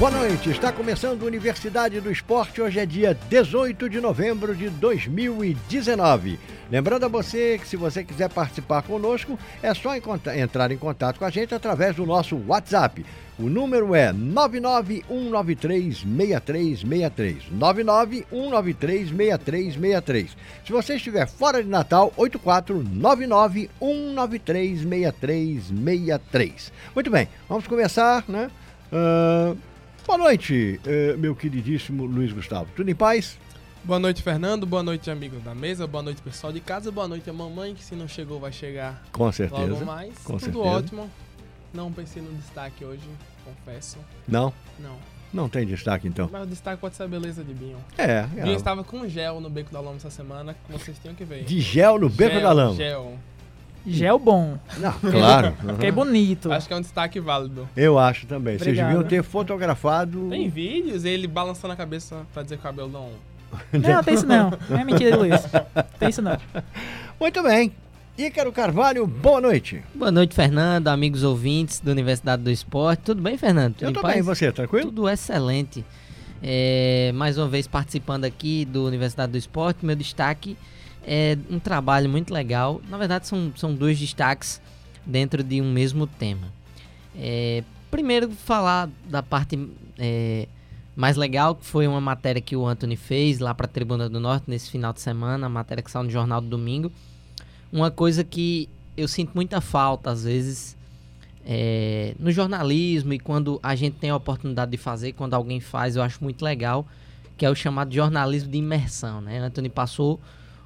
Boa noite, está começando Universidade do Esporte. Hoje é dia 18 de novembro de 2019. Lembrando a você que se você quiser participar conosco, é só entrar em contato com a gente através do nosso WhatsApp. O número é 991936363. 991936363. Se você estiver fora de Natal, 849991936363. Muito bem, vamos começar, né? Uh, Boa noite, eh, meu queridíssimo Luiz Gustavo. Tudo em paz? Boa noite, Fernando. Boa noite, amigos da mesa. Boa noite, pessoal de casa. Boa noite, a mamãe, que se não chegou, vai chegar Com certeza. logo mais. Com Tudo certeza. ótimo. Não pensei no destaque hoje, confesso. Não? Não. Não tem destaque, então? Mas o destaque pode ser a beleza de Binho. É. Binho é. estava com gel no Beco da Lama essa semana, que vocês tinham que ver. De gel no beco Gel, da lama. Gel. Gel bom. Não, claro. Fiquei bonito. Acho que é um destaque válido. Eu acho também. Vocês Obrigado. deviam ter fotografado. Tem vídeos, ele balançando a cabeça pra dizer que o cabelo não... Não, tem isso não. Não é mentira, Luiz. Tem isso não. Muito bem. Ícaro Carvalho, boa noite. Boa noite, Fernando, amigos ouvintes da Universidade do Esporte. Tudo bem, Fernando? Tudo Eu tô paz? bem, você, tranquilo? Tudo excelente. É, mais uma vez participando aqui do Universidade do Esporte. Meu destaque é um trabalho muito legal. Na verdade, são, são dois destaques dentro de um mesmo tema. É, primeiro, falar da parte é, mais legal, que foi uma matéria que o Anthony fez lá para a Tribuna do Norte nesse final de semana, a matéria que saiu no Jornal do Domingo. Uma coisa que eu sinto muita falta, às vezes, é, no jornalismo e quando a gente tem a oportunidade de fazer, quando alguém faz, eu acho muito legal, que é o chamado jornalismo de imersão, né? Anthony passou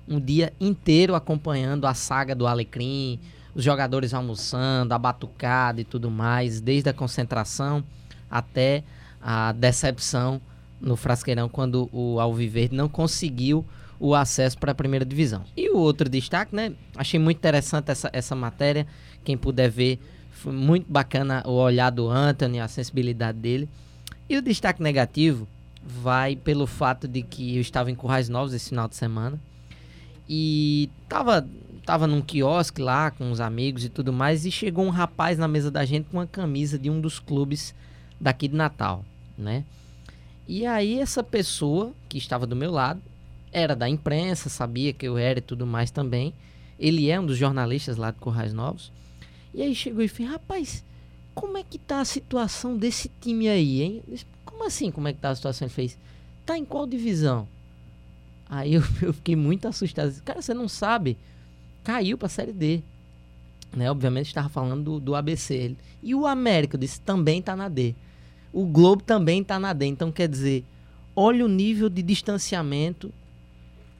um dia inteiro acompanhando a saga do Alecrim, os jogadores almoçando, a batucada e tudo mais, desde a concentração até a decepção no Frasqueirão quando o Alviverde não conseguiu o acesso para a primeira divisão. E o outro destaque, né? Achei muito interessante essa, essa matéria. Quem puder ver, foi muito bacana o olhar do Anthony, a sensibilidade dele. E o destaque negativo vai pelo fato de que eu estava em Currais Novos esse final de semana e tava, tava num quiosque lá com os amigos e tudo mais e chegou um rapaz na mesa da gente com uma camisa de um dos clubes daqui de Natal, né? E aí essa pessoa que estava do meu lado era da imprensa, sabia que eu era e tudo mais também. Ele é um dos jornalistas lá de Currais Novos. E aí chegou e fez, rapaz, como é que tá a situação desse time aí, hein? Como assim, como é que tá a situação? Ele fez, tá em qual divisão? Aí eu, eu fiquei muito assustado. Cara, você não sabe? Caiu pra Série D. Né? Obviamente estava falando do, do ABC. E o América, eu disse, também tá na D. O Globo também tá na D. Então, quer dizer, olha o nível de distanciamento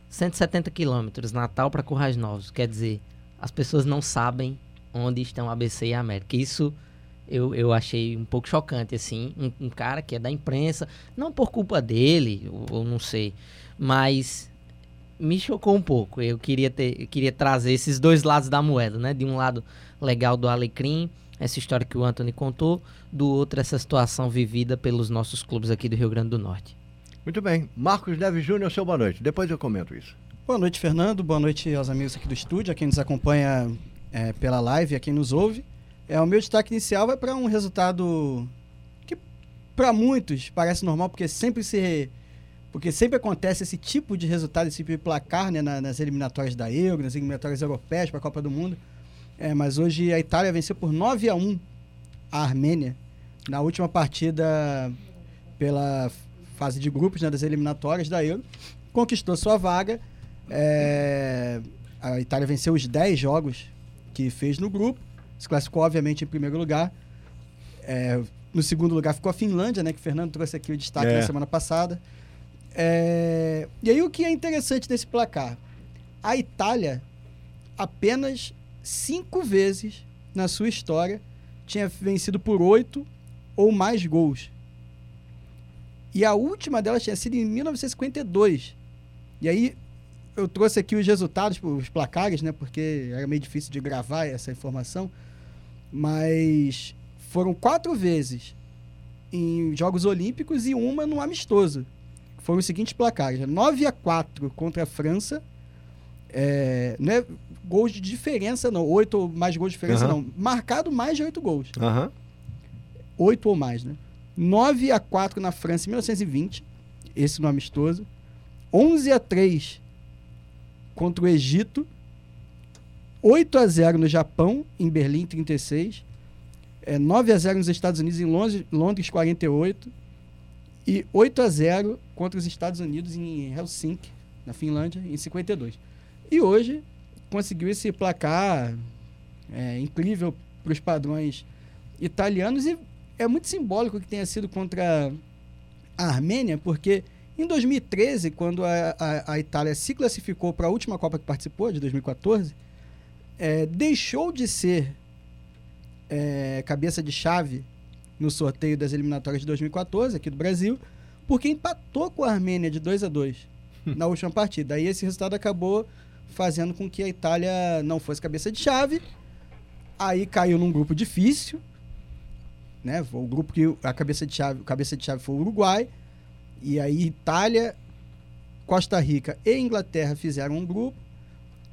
170 quilômetros, Natal para Currais Novos. Quer dizer, as pessoas não sabem onde estão ABC e América. Isso eu, eu achei um pouco chocante, assim. Um, um cara que é da imprensa, não por culpa dele, ou, ou não sei, mas me chocou um pouco. Eu queria ter, eu queria trazer esses dois lados da moeda, né? De um lado legal do Alecrim, essa história que o Anthony contou, do outro essa situação vivida pelos nossos clubes aqui do Rio Grande do Norte. Muito bem. Marcos Neves Júnior, seu boa noite. Depois eu comento isso. Boa noite, Fernando. Boa noite aos amigos aqui do estúdio, a quem nos acompanha é, pela live, a quem nos ouve. É, o meu destaque inicial vai para um resultado que para muitos parece normal, porque sempre se porque sempre acontece esse tipo de resultado, esse tipo de placar né, na- nas eliminatórias da Euro, nas eliminatórias europeias para a Copa do Mundo. É, mas hoje a Itália venceu por 9 a 1 a Armênia na última partida pela fase de grupos né, das eliminatórias da Euro. Conquistou sua vaga. É, a Itália venceu os 10 jogos que fez no grupo. Se classificou, obviamente, em primeiro lugar. É, no segundo lugar ficou a Finlândia, né? Que o Fernando trouxe aqui o destaque É. na semana passada. É, e aí o que é interessante desse placar? A Itália, apenas cinco vezes na sua história, tinha vencido por oito ou mais gols. E a última delas tinha sido em 1952, E aí eu trouxe aqui os resultados, os placares, né? Porque era meio difícil de gravar essa informação. Mas foram quatro vezes em Jogos Olímpicos e uma no amistoso. Foram os seguintes placares: 9 a 4 contra a França. É, não é gols de diferença, não. Oito ou mais gols de diferença, Aham. não. Marcado mais de oito gols. Aham. Oito ou mais, né? 9 a 4 na França em 1920. Esse no amistoso. 11 a 3 contra o Egito. 8 a 0 no Japão, em Berlim, em 36. É, 9 a 0 nos Estados Unidos, em Londres, Londres 48. E 8 a 0 contra os Estados Unidos em Helsinki, na Finlândia, em 52. E hoje conseguiu esse placar é, incrível para os padrões italianos e é muito simbólico que tenha sido contra a Armênia, porque em 2013, quando a, a, a Itália se classificou para a última Copa que participou, de 2014, é, deixou de ser é, cabeça de chave no sorteio das eliminatórias de 2014, aqui do Brasil, porque empatou com a Armênia de 2 a 2 na última partida. Aí esse resultado acabou fazendo com que a Itália não fosse cabeça de chave. Aí caiu num grupo difícil, né? O grupo que a cabeça de chave, cabeça de chave foi o Uruguai. E aí Itália, Costa Rica e Inglaterra fizeram um grupo.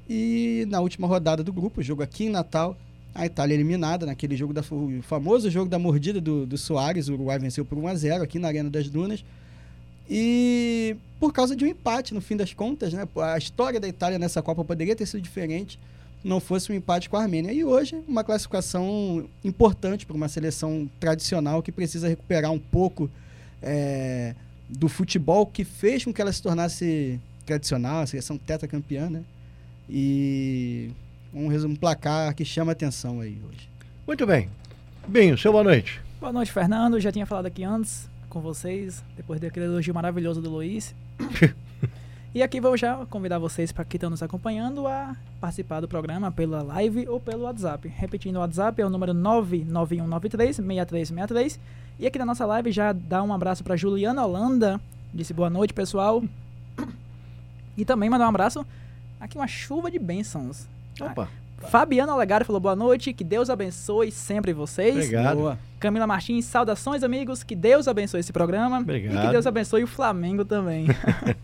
E na última rodada do grupo, jogo aqui em Natal, a Itália eliminada naquele jogo da o famoso jogo da mordida do, do Soares, o Uruguai venceu por 1 a 0 aqui na Arena das Dunas. E por causa de um empate, no fim das contas, né? A história da Itália nessa Copa poderia ter sido diferente não fosse um empate com a Armênia. E hoje, uma classificação importante para uma seleção tradicional que precisa recuperar um pouco é, do futebol que fez com que ela se tornasse tradicional, a seleção tetracampeã, né? E um resumo placar que chama atenção aí hoje. Muito bem. Binho, seu boa noite. Boa noite, Fernando. Já tinha falado aqui antes com vocês, depois daquele elogio maravilhoso do Luiz. e aqui vou já convidar vocês para que estão nos acompanhando a participar do programa pela live ou pelo WhatsApp. Repetindo, o WhatsApp é o número 991936363. E aqui na nossa live já dá um abraço para Juliana Holanda. Disse boa noite, pessoal. E também mandar um abraço. Aqui uma chuva de bênçãos. Opa, Fabiano Olegário falou boa noite, que Deus abençoe sempre vocês. obrigado. Boa. Camila Martins, saudações amigos, que Deus abençoe esse programa Obrigado. e que Deus abençoe o Flamengo também.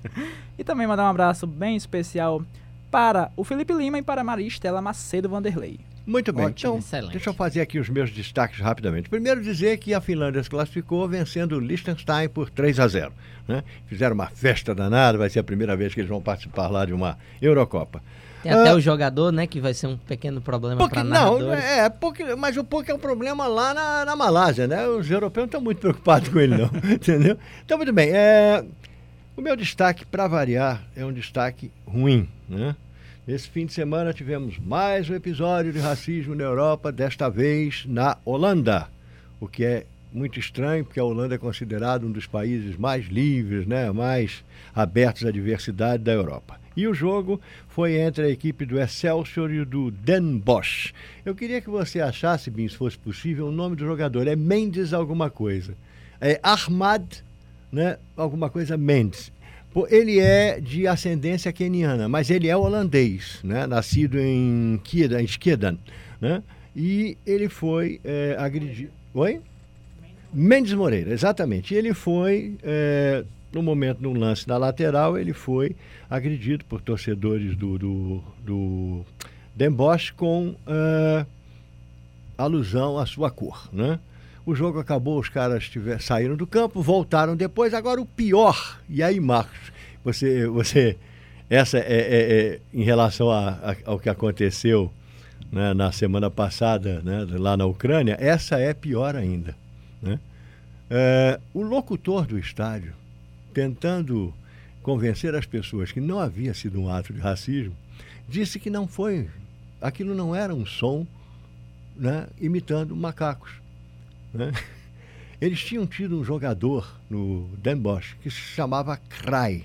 e também mandar um abraço bem especial para o Felipe Lima e para a Maria Estela Macedo Vanderlei. Muito bem. Ótimo, então, excelente. deixa eu fazer aqui os meus destaques rapidamente. Primeiro dizer que a Finlândia se classificou vencendo o Liechtenstein por 3 a 0. Né? Fizeram uma festa danada, vai ser a primeira vez que eles vão participar lá de uma Eurocopa. Tem até Ah. o jogador, né, que vai ser um pequeno problema Porque, para não, narradores. é, porque, mas o pouco é um problema lá na, na Malásia, né? Os europeus não estão muito preocupados com ele, não. entendeu? Então, muito bem. é, o meu destaque, para variar, é um destaque ruim, né? Nesse fim de semana tivemos mais um episódio de racismo na Europa, desta vez na Holanda, o que é muito estranho, porque a Holanda é considerada um dos países mais livres, né, mais abertos à diversidade da Europa. E o jogo foi entre a equipe do Excelsior e do Den Bosch. Eu queria que você achasse, bem, se fosse possível, o nome do jogador. É Mendes alguma coisa. É Ahmad, né, alguma coisa Mendes. Ele é de ascendência queniana, mas ele é holandês, né? nascido em Skedan, em Skedan, né? e ele foi é, agredido. Oi? Mendes Moreira, exatamente. Ele foi, é, no momento, num lance na lateral, ele foi agredido por torcedores do, do, do com é, alusão à sua cor, né? O jogo acabou, os caras tiver, saíram do campo, voltaram depois. Agora o pior, e aí, Marcos, você, você essa é, é- é em relação a- a- ao que aconteceu né, na semana passada, né, lá na Ucrânia, essa é pior ainda. né? É, o locutor do estádio, tentando convencer as pessoas que não havia sido um ato de racismo, disse que não foi, aquilo não era um som né, imitando macacos. né? Eles tinham tido um jogador no Den Bosch que se chamava Krai.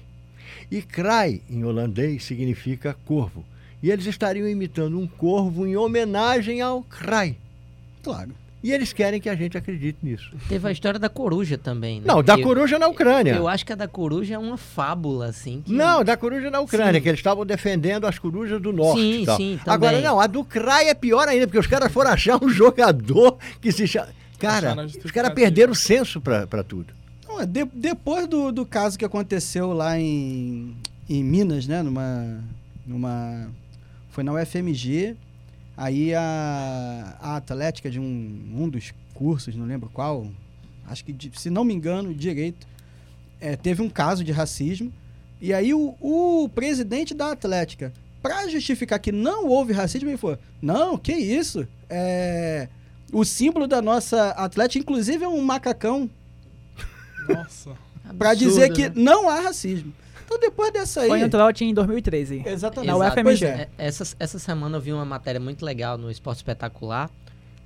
E Krai, em holandês, significa corvo. E eles estariam imitando um corvo em homenagem ao Krai. Claro. E eles querem que a gente acredite nisso. Teve a história da coruja também, né? Não, da eu- coruja na Ucrânia. Eu acho que a da coruja é uma fábula, assim. que- Não, da coruja na Ucrânia, Sim. que eles estavam defendendo as corujas do norte. Sim, tal. sim, também. Agora, não, a do CRAI é pior ainda, porque os caras foram achar um jogador que se chama. Cara, os caras perderam o senso pra, pra tudo. Não, é de- depois do, do caso que aconteceu lá em, em Minas, né? Numa, numa. Foi na UFMG. Aí a, a Atlética de um, um dos cursos, não lembro qual, acho que, de- se não me engano, direito, é, teve um caso de racismo. E aí o, o presidente da Atlética, para justificar que não houve racismo, ele falou: Não, que isso? É, o símbolo da nossa Atlética, inclusive, é um macacão Nossa. Pra Absurdo, dizer que né? não há racismo. Então depois dessa aí. Foi trote em 2013. Exatamente. Na Exato. UFMG. É. É, Essa, essa semana eu vi uma matéria muito legal no Esporte Espetacular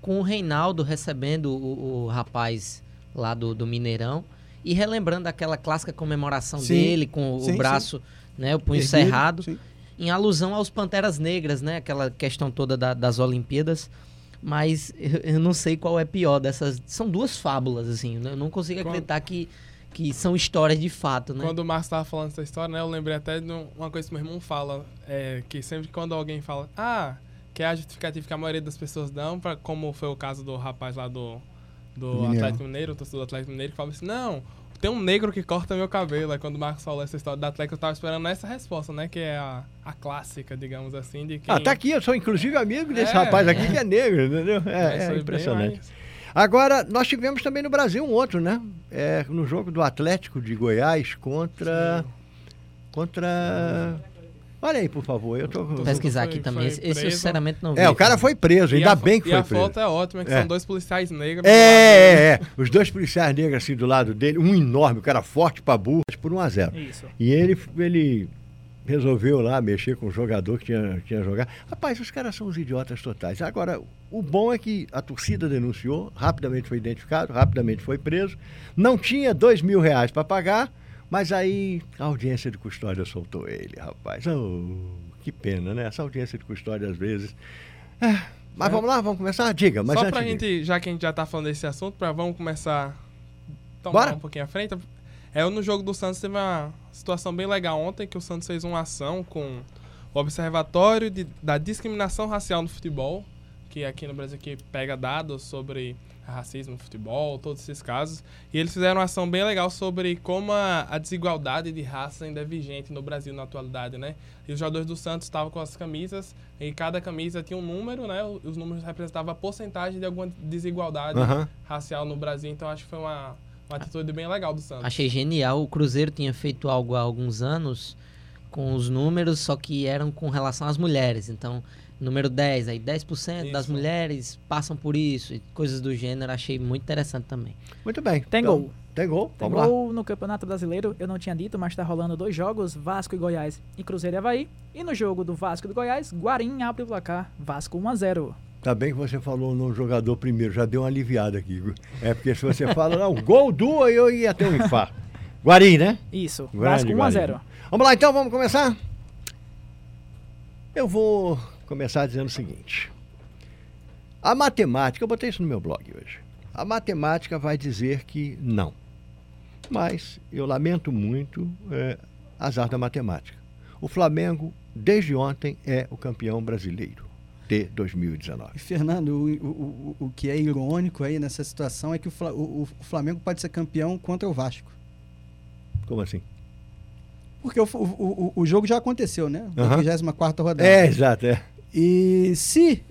com o Reinaldo recebendo o, o rapaz lá do, do Mineirão e relembrando aquela clássica comemoração Sim. dele com Sim, o braço, né, o punho Erguido, cerrado, sim. em alusão aos Panteras Negras, né, aquela questão toda da- das Olimpíadas. Mas eu, eu não sei qual é pior dessas. São duas fábulas, assim. Eu não consigo acreditar que, que são histórias de fato, né? Quando o Marcos tava falando essa história, né? Eu lembrei até de um- uma coisa que meu irmão fala. É, que sempre quando alguém fala, ah, que é a justificativa que a maioria das pessoas dão, pra, como foi o caso do rapaz lá do, do Mineiro. Atlético Mineiro, o torcedor do Atlético Mineiro, que fala assim, não, tem um negro que corta meu cabelo. Aí quando o Marcos falou essa história do Atlético, eu tava esperando essa resposta, né? Que é a, a clássica, digamos assim, de quem... Ah, tá aqui, eu sou inclusive amigo desse É, rapaz aqui é. que é negro, entendeu? isso É, é aí bem impressionante. Agora, nós tivemos também no Brasil um outro, né? É, no jogo do Atlético de Goiás contra. Contra. Olha aí, por favor. Eu tô... Vou pesquisar Foi- aqui também. foi Esse, esse eu sinceramente não vi. É, o cara foi preso, E ainda a- bem que e foi a preso. foto é ótima, que É. são dois policiais negros. É, é, é. Os dois policiais negros assim do lado dele, um enorme, o cara forte pra burro, por 1 a 0 Isso. E ele, ele resolveu lá mexer com o jogador que tinha, tinha jogado. Rapaz, os caras são os idiotas totais. Agora, o bom é que a torcida denunciou, rapidamente foi identificado, rapidamente foi preso. Não tinha dois mil reais para pagar, mas aí a audiência de custódia soltou ele, rapaz. Oh, que pena, né? Essa audiência de custódia às vezes. É, mas É. vamos lá, vamos começar? Diga, mas Só pra diga. gente, já que a gente já tá falando desse assunto, pra vamos começar tomar Bora. um pouquinho à frente. É, no jogo do Santos teve uma situação bem legal ontem, que o Santos fez uma ação com o Observatório de- da Discriminação Racial no Futebol, que aqui no Brasil aqui pega dados sobre racismo no futebol, todos esses casos. E eles fizeram uma ação bem legal sobre como a, a desigualdade de raça ainda é vigente no Brasil na atualidade, né? E os jogadores do Santos estavam com as camisas, e cada camisa tinha um número, né? Os números representavam a porcentagem de alguma desigualdade Aham. racial no Brasil. Então acho que foi uma, uma atitude bem legal do Santos. Achei genial. O Cruzeiro tinha feito algo há alguns anos com os números, só que eram com relação às mulheres. Então, número 10, aí 10% das Isso. mulheres passam por isso, e coisas do gênero. Achei muito interessante também. Muito bem. Tem Então, gol. Tem gol? Tem Vamos lá. gol no Campeonato Brasileiro, eu não tinha dito, mas tá rolando dois jogos, Vasco e Goiás e Cruzeiro e Havaí. E no jogo do Vasco e do Goiás, Guarim abre o placar, Vasco 1 a 0 Tá bem que você falou no jogador primeiro, já deu uma aliviada aqui. É porque se você fala, não, gol do, aí eu ia ter um infarto. Guari, né? Isso, Vasco 1 a Guarim. 0 Vamos lá então, vamos começar? Eu vou começar dizendo o seguinte. A matemática, eu botei isso no meu blog hoje. A matemática vai dizer que não. Mas eu lamento muito é, azar da matemática. O Flamengo, desde ontem, é o campeão brasileiro de 2019. E, Fernando, o, o, o, que é irônico aí nessa situação é que o, o, o Flamengo pode ser campeão contra o Vasco. Como assim? Porque o, o, o, jogo já aconteceu, né? Na Aham. 34 rodada. É, exato, é. E se.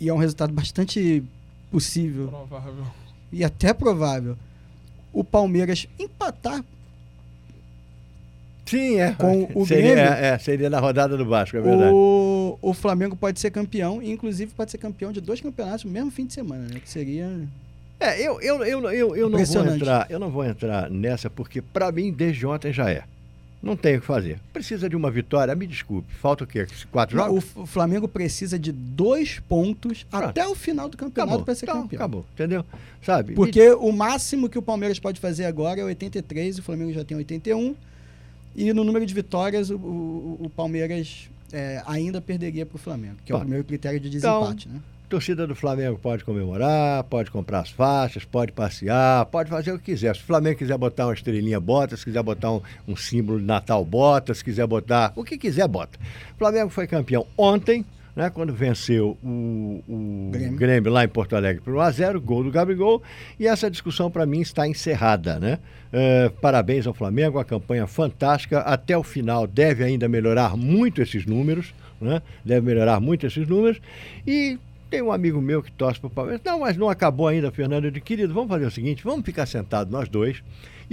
E é um resultado bastante possível Provável. e até provável. O Palmeiras empatar Sim, é. Com o seria, Grêmio? é, é, seria na rodada do Vasco, é verdade. o, o Flamengo pode ser campeão, inclusive pode ser campeão de dois campeonatos no mesmo fim de semana, né? Que seria. É, eu, eu, eu, eu, eu não vou entrar, eu não vou entrar nessa porque para mim desde ontem já é. Não tem o que fazer. Precisa de uma vitória, me desculpe. Falta o quê? Quatro jogos? O Flamengo precisa de dois pontos Pronto. até o final do campeonato para ser Então, campeão. acabou, entendeu? Sabe? Porque o máximo que o Palmeiras pode fazer agora é 83, o Flamengo já tem 81. E no número de vitórias, o, o- o Palmeiras é, ainda perderia para o Flamengo, que é o Tá. primeiro critério de Então, desempate. né? torcida do Flamengo pode comemorar, pode comprar as faixas, pode passear, pode fazer o que quiser. Se o Flamengo quiser botar uma estrelinha, bota. Se quiser botar um, um símbolo de Natal, bota. Se quiser botar o que quiser, bota. O Flamengo foi campeão ontem, né, quando venceu o, o Grêmio. Grêmio. lá em Porto Alegre por 1x0, gol do Gabigol. E essa discussão, para mim, está encerrada. Né? Eh, parabéns ao Flamengo, a campanha fantástica. Até o final deve ainda melhorar muito esses números. Né? Deve melhorar muito esses números. E tem um amigo meu que torce para o Palmeiras. Não, mas não acabou ainda, Fernando. Querido, vamos fazer o seguinte: vamos ficar sentados nós dois,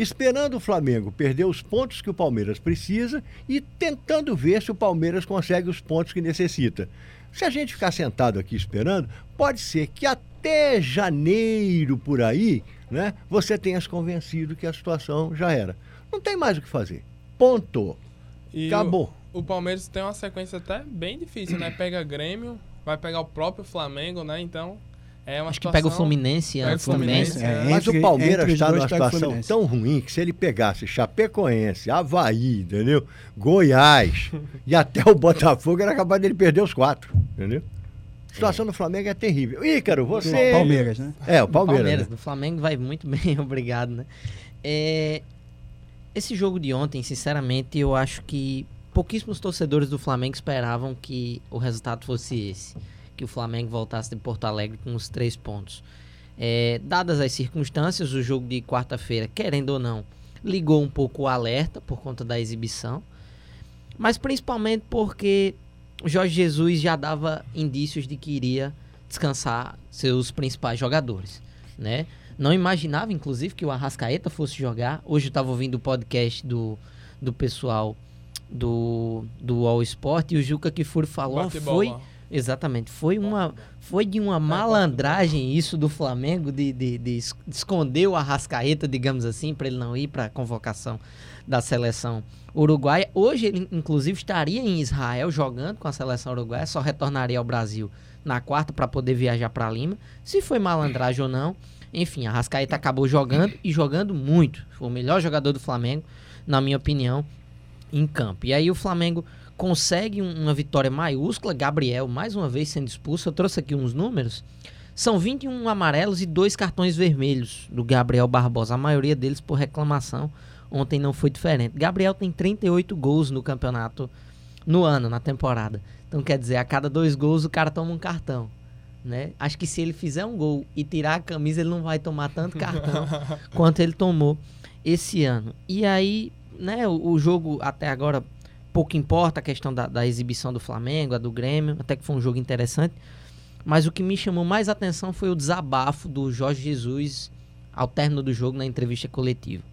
esperando o Flamengo perder os pontos que o Palmeiras precisa e tentando ver se o Palmeiras consegue os pontos que necessita. Se a gente ficar sentado aqui esperando, pode ser que até janeiro por aí, né, você tenha se convencido que a situação já era. Não tem mais o que fazer. Ponto. E Acabou. O, o Palmeiras tem uma sequência até bem difícil, né? Pega Grêmio, vai pegar o próprio Flamengo, né? Então, é uma Acho que situação... pega o Fluminense Pega o antes também. Fluminense. É, Mas entre- o Palmeiras está numa o situação Fluminense. tão ruim que se ele pegasse Chapecoense, Havaí, entendeu? Goiás e até o Botafogo, era capaz dele perder os quatro, entendeu? A situação do Flamengo é terrível. Ícaro, você... Palmeiras, né? É, o Palmeiras. Palmeiras, né? do Flamengo vai muito bem, obrigado, né? É, esse jogo de ontem, sinceramente, eu acho que pouquíssimos torcedores do Flamengo esperavam que o resultado fosse esse. Que o Flamengo voltasse de Porto Alegre com os três pontos. É, dadas as circunstâncias, o jogo de quarta-feira, querendo ou não, ligou um pouco o alerta por conta da exibição. Mas principalmente porque o Jorge Jesus já dava indícios de que iria descansar seus principais jogadores, né? Não imaginava, inclusive, que o Arrascaeta fosse jogar. Hoje eu estava ouvindo o podcast do, do pessoal do, do All Sport e o Juca Kifuri falou, Bate foi... bola. Exatamente. Foi uma foi de uma malandragem isso do Flamengo de, de, de es- de esconder o Arrascaeta, digamos assim, para ele não ir para a convocação da seleção uruguaia. Hoje ele inclusive estaria em Israel jogando com a seleção uruguaia, só retornaria ao Brasil na quarta para poder viajar para Lima. Se foi malandragem ou não, enfim, a Arrascaeta acabou jogando e jogando muito. Foi o melhor jogador do Flamengo, na minha opinião, em campo. E aí o Flamengo consegue um- uma vitória maiúscula. Gabriel, mais uma vez sendo expulso. Eu trouxe aqui uns números. São 21 amarelos e dois cartões vermelhos do Gabriel Barbosa. A maioria deles por reclamação. Ontem não foi diferente. Gabriel tem 38 gols no campeonato, no ano, na temporada. Então quer dizer, a cada dois gols o cara toma um cartão. Né? Acho que se ele fizer um gol e tirar a camisa, ele não vai tomar tanto cartão quanto ele tomou esse ano. E aí, né, o, o jogo até agora pouco importa a questão da, da exibição do Flamengo, a do Grêmio, até que foi um jogo interessante. Mas o que me chamou mais atenção foi o desabafo do Jorge Jesus ao término do jogo na entrevista coletiva.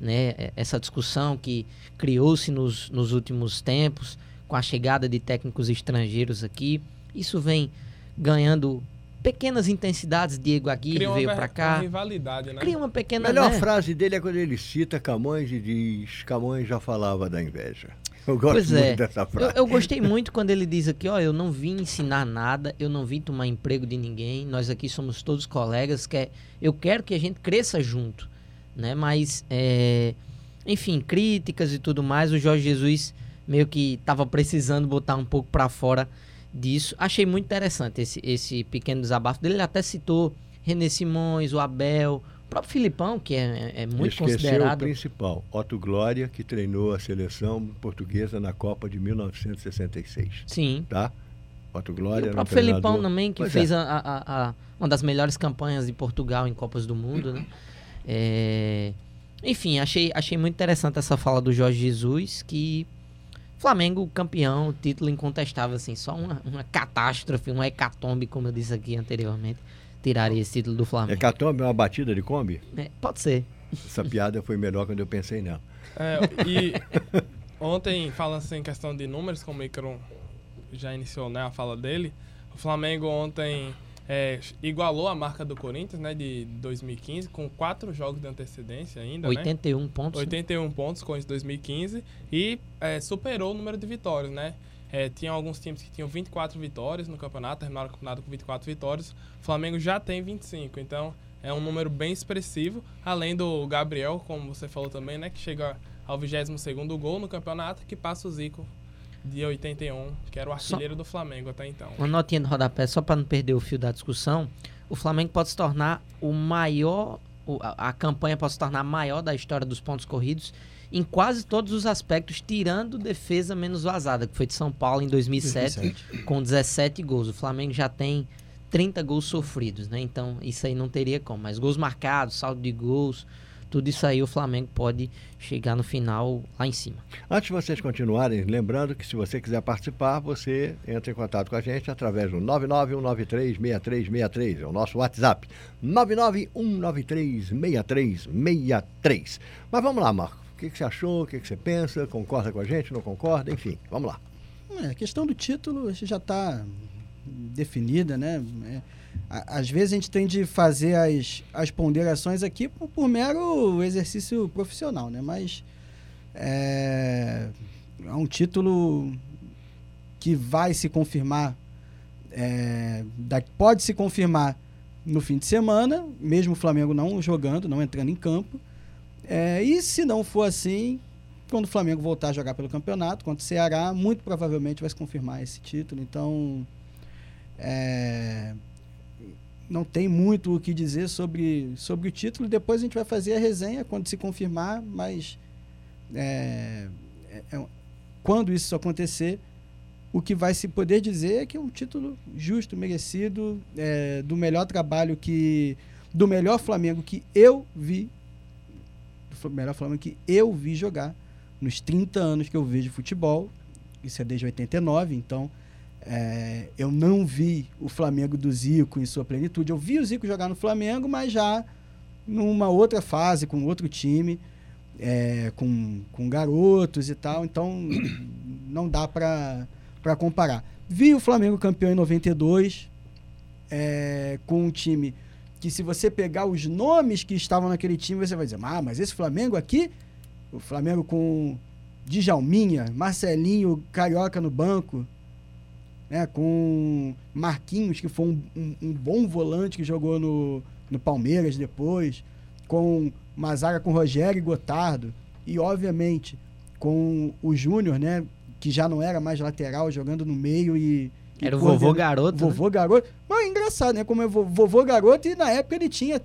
Né? É- Essa discussão que criou-se nos, nos últimos tempos com a chegada de técnicos estrangeiros aqui. Isso vem ganhando pequenas intensidades. Diego Aguirre Cria uma, veio para uma cá. rivalidade, né? Cria uma A pequena. melhor né? frase dele é quando ele cita Camões e diz: Camões já falava da inveja. Eu gosto Pois muito é. dessa Eu, frase. eu gostei muito quando ele diz aqui, ó, eu não vim ensinar nada, eu não vim tomar emprego de ninguém, nós aqui somos todos colegas, quer, eu quero que a gente cresça junto, né? Mas, é, enfim, críticas e tudo mais, o Jorge Jesus meio que estava precisando botar um pouco para fora disso. Achei muito interessante esse, esse pequeno desabafo dele, ele até citou René Simões, o Abel, o próprio Filipão, que é, é muito Esqueceu o considerado... principal, Otto Glória, que treinou a seleção portuguesa na Copa de 1966. Sim, Tá? Otto E Glória o era um próprio Felipão também, que Pois fez é. a, a- a- uma das melhores campanhas de Portugal em Copas do Mundo, né? É, Enfim, achei, achei muito interessante essa fala do Jorge Jesus, que Flamengo campeão, título incontestável, assim, só uma, uma catástrofe, uma hecatombe, como eu disse aqui anteriormente, tiraria esse título do Flamengo. Hecatombe é uma batida de Kombi? É, pode ser. Essa piada foi melhor quando eu pensei nela. É, e ontem, falando assim, em questão de números, como o Icaro já iniciou né, a fala dele, o Flamengo ontem é, igualou a marca do Corinthians, né, de 2015, com quatro jogos de antecedência ainda, né? 81 pontos. 81 pontos com esse 2015 e é, superou o número de vitórias, né? É, tinha alguns times que tinham 24 vitórias no campeonato, terminaram o campeonato com 24 vitórias. O Flamengo já tem 25, então é um número bem expressivo. Além do Gabriel, como você falou também, né? Que chega ao 22º gol no campeonato, que passa o Zico de 81, que era o artilheiro do Flamengo até então. Uma notinha do rodapé, só para não perder o fio da discussão. O Flamengo pode se tornar o maior. a, a campanha pode se tornar a maior da história dos pontos corridos em quase todos os aspectos, tirando defesa menos vazada, que foi de São Paulo em 2007, com 17 gols. O Flamengo já tem 30 gols sofridos, né? Então isso aí não teria como. Mas gols marcados, saldo de gols, tudo isso aí o Flamengo pode chegar no final lá em cima. Antes de vocês continuarem, lembrando que se você quiser participar, você entra em contato com a gente através do 991936363, é o nosso WhatsApp. 991936363. Mas vamos lá, Marco. O que, que você achou? O que, que você pensa? Concorda com a gente? Não concorda? Enfim, vamos lá. É, a questão do título já está definida, né? É, às vezes a gente tem de fazer as, as ponderações aqui por, por mero exercício profissional, né? Mas é, é um título que vai se confirmar, é, da- pode se confirmar no fim de semana, mesmo o Flamengo não jogando, não entrando em campo. É, e se não for assim, quando o Flamengo voltar a jogar pelo campeonato contra o Ceará, muito provavelmente vai se confirmar esse título. Então, é, não tem muito o que dizer sobre, sobre o título. Depois a gente vai fazer a resenha quando se confirmar, mas é, é- é- quando isso acontecer, o que vai se poder dizer é que é um título justo, merecido, é, do melhor trabalho que. do melhor Flamengo que eu vi. Do melhor Flamengo que eu vi jogar nos 30 anos que eu vejo futebol. Isso é desde 89, então. É, eu não vi o Flamengo do Zico em sua plenitude. Eu vi o Zico jogar no Flamengo, mas já numa outra fase, com outro time, é, com, com garotos e tal. Então, não dá para comparar. Vi o Flamengo campeão em 92, é, com um time que, se você pegar os nomes que estavam naquele time, você vai dizer: ah, mas esse Flamengo aqui, o Flamengo com Djalminha, Marcelinho, Carioca no banco, né, com Marquinhos, que foi um, um- um bom volante que jogou no, no Palmeiras depois, com Mazaga com Rogério e Gotardo, e obviamente com o Júnior, né, que já não era mais lateral, jogando no meio e. e Era o vovô garoto. né? Vovô garoto. Mas é engraçado, né? Como é vo- vovô garoto, e na época ele tinha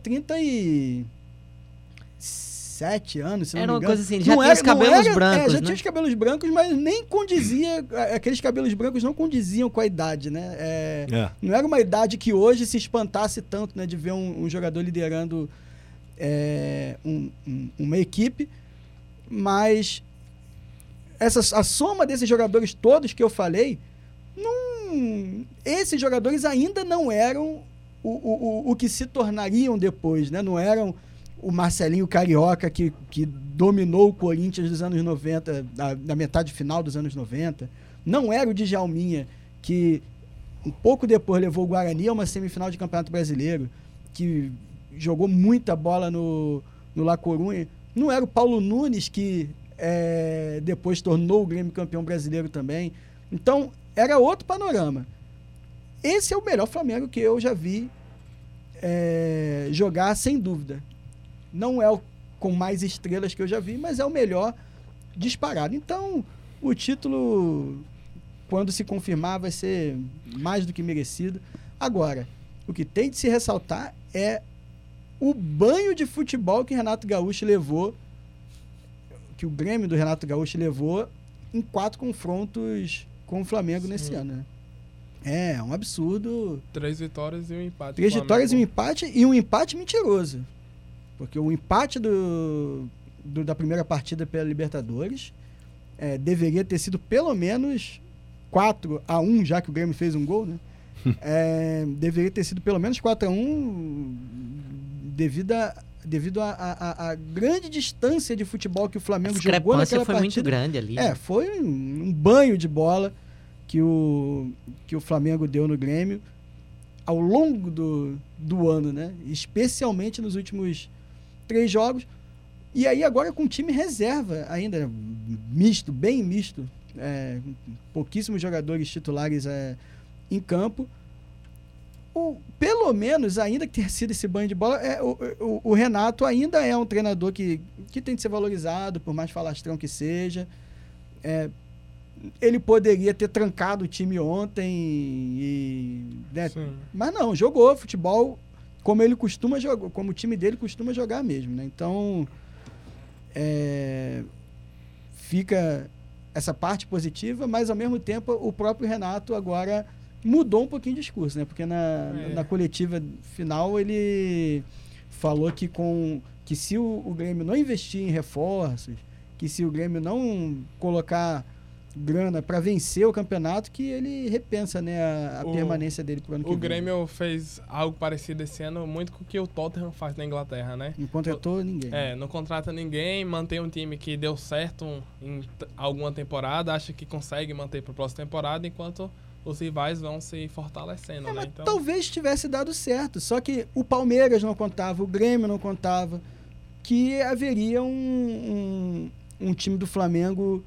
37 anos, se não Era me uma engano. coisa assim, já tinha os cabelos é, brancos, já né? tinha os cabelos brancos, mas nem condizia. Aqueles cabelos brancos não condiziam com a idade, né? É, É. não era uma idade que hoje se espantasse tanto, né? De ver um, um jogador liderando é, um- um- uma equipe, mas essa, a soma desses jogadores todos que eu falei, não, esses jogadores ainda não eram o, o, o, o que se tornariam depois, né? Não eram o Marcelinho Carioca que, que dominou o Corinthians dos anos 90, da, da metade final dos anos 90. Não era o Djalminha que um pouco depois levou o Guarani a uma semifinal de Campeonato Brasileiro, que jogou muita bola no, no La Corunha. Não era o Paulo Nunes que eh, depois tornou o Grêmio campeão brasileiro também. Então, era outro panorama. Esse é o melhor Flamengo que eu já vi eh, jogar, sem dúvida. Não é o com mais estrelas que eu já vi, mas é o melhor disparado. Então, o título, quando se confirmar, vai ser mais do que merecido. Agora, o que tem de se ressaltar é o banho de futebol que Renato Gaúcho levou, que o Grêmio do Renato Gaúcho levou em quatro confrontos com o Flamengo nesse Sim. ano. Né? É, um absurdo. Três vitórias e um empate. Três vitórias e um empate, e um empate mentiroso. Porque o empate do, do- da primeira partida pela Libertadores é, deveria ter sido pelo menos 4 a 1 já que o Grêmio fez um gol, né? É, deveria ter sido pelo menos 4 a 1 devido a devido à a, a- a grande distância de futebol que o A Flamengo jogou discrepância naquela foi muito partida. grande ali. É, né? foi um, um banho de bola que o, que o Flamengo deu no Grêmio ao longo do, do ano, né? Especialmente nos últimos três jogos. E aí agora com time reserva ainda, misto, bem misto. é, pouquíssimos jogadores titulares é, em campo. O, pelo menos, ainda que tenha sido esse banho de bola, é, o, o- o Renato ainda é um treinador que, que tem de ser valorizado, por mais falastrão que seja. É, ele poderia ter trancado o time ontem e. né, mas não, jogou futebol como ele costuma jogar, como o time dele costuma jogar mesmo, né? Então é, fica essa parte positiva, mas ao mesmo tempo o próprio Renato agora mudou um pouquinho de discurso, né? Porque na, É. na coletiva final ele falou que com que se o, o Grêmio não investir em reforços, que se o Grêmio não colocar grana para vencer o campeonato, que ele repensa né, a, a O- permanência dele pro ano que O vem. Grêmio fez algo parecido esse ano, muito com o que o Tottenham faz na Inglaterra, né? Não contratou ninguém. É, não contrata ninguém, mantém um time que deu certo em alguma temporada, acha que consegue manter para a próxima temporada, enquanto os rivais vão se fortalecendo, É, né? Então, talvez tivesse dado certo. Só que o Palmeiras não contava, o Grêmio não contava que haveria um, um, um time do Flamengo,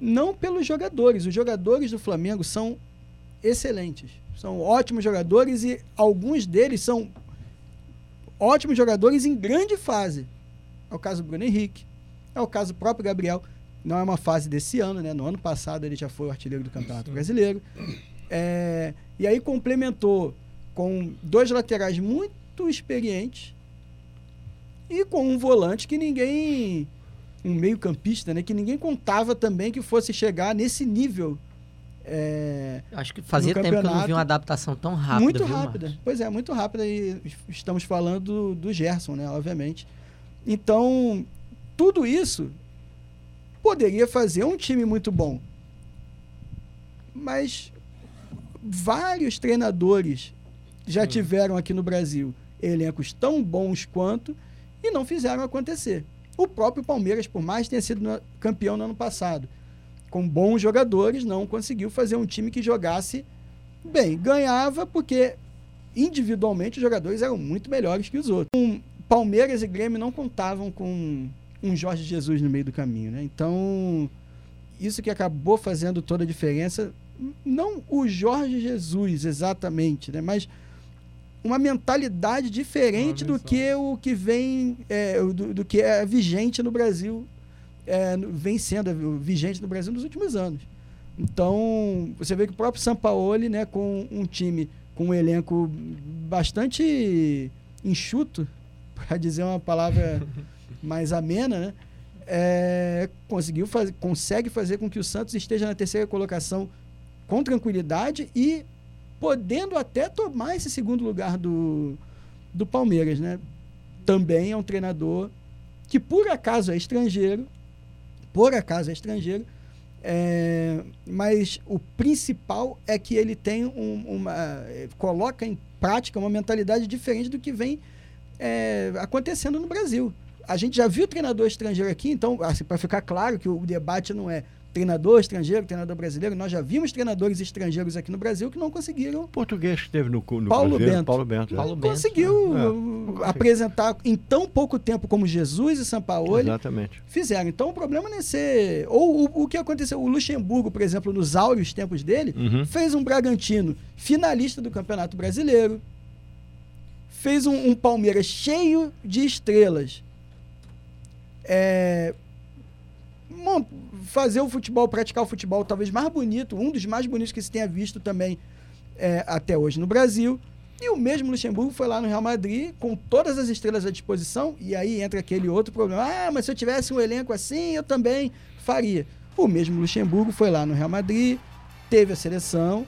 não pelos jogadores. Os jogadores do Flamengo são excelentes. São ótimos jogadores e alguns deles são ótimos jogadores em grande fase. É o caso do Bruno Henrique, é o caso do próprio Gabriel. Não é uma fase desse ano, né? No ano passado ele já foi o artilheiro do Campeonato Brasileiro. É, e aí complementou com dois laterais muito experientes e com um volante que ninguém. Um meio-campista, né? Que ninguém contava também que fosse chegar nesse nível. é, Acho que fazia tempo que eu não vi uma adaptação tão rápida. muito viu, rápida. Marcos? Pois é, muito rápida. E estamos falando do, do Gerson, né? Obviamente. Então, tudo isso poderia fazer um time muito bom. Mas vários treinadores já tiveram aqui no Brasil elencos tão bons quanto e não fizeram acontecer. O próprio Palmeiras, por mais tenha sido no- campeão no ano passado, com bons jogadores, não conseguiu fazer um time que jogasse bem. Ganhava porque individualmente os jogadores eram muito melhores que os outros. Um, Palmeiras e Grêmio não contavam com um Jorge Jesus no meio do caminho, né? Então, isso que acabou fazendo toda a diferença, não o Jorge Jesus exatamente, né? Mas uma mentalidade diferente Uma do que o que vem, é, do, do que é vigente no Brasil, é, vem sendo vigente no Brasil nos últimos anos. Então, você vê que o próprio Sampaoli, né, com um time com um elenco bastante enxuto, para dizer uma palavra mais amena, né, é, conseguiu faz, consegue fazer com que o Santos esteja na terceira colocação com tranquilidade e podendo até tomar esse segundo lugar do, do Palmeiras, né? Também é um treinador que por acaso é estrangeiro, por acaso é estrangeiro, é, mas o principal é que ele tem um- uma coloca em prática uma mentalidade diferente do que vem é, acontecendo no Brasil. A gente já viu treinador estrangeiro aqui, então, assim, para ficar claro que o debate não é treinador estrangeiro, treinador brasileiro, nós já vimos treinadores estrangeiros aqui no Brasil que não conseguiram O português que esteve no, no Paulo Cruzeiro, Bento. Paulo Bento. é. Paulo Bento. conseguiu É. uh, apresentar em tão pouco tempo como Jesus e Sampaoli Exatamente. fizeram. Então o problema não é ser. Ou o, o que aconteceu? O Luxemburgo, por exemplo, nos áureos tempos dele, Uhum. fez um Bragantino finalista do Campeonato Brasileiro, fez um, um Palmeiras cheio de estrelas. É, mon- fazer o futebol, praticar o futebol talvez mais bonito, um dos mais bonitos que se tenha visto também é, até hoje no Brasil. E o mesmo Luxemburgo foi lá no Real Madrid com todas as estrelas à disposição, e aí entra aquele outro problema. Ah, mas se eu tivesse um elenco assim, eu também faria. O mesmo Luxemburgo foi lá no Real Madrid, teve a seleção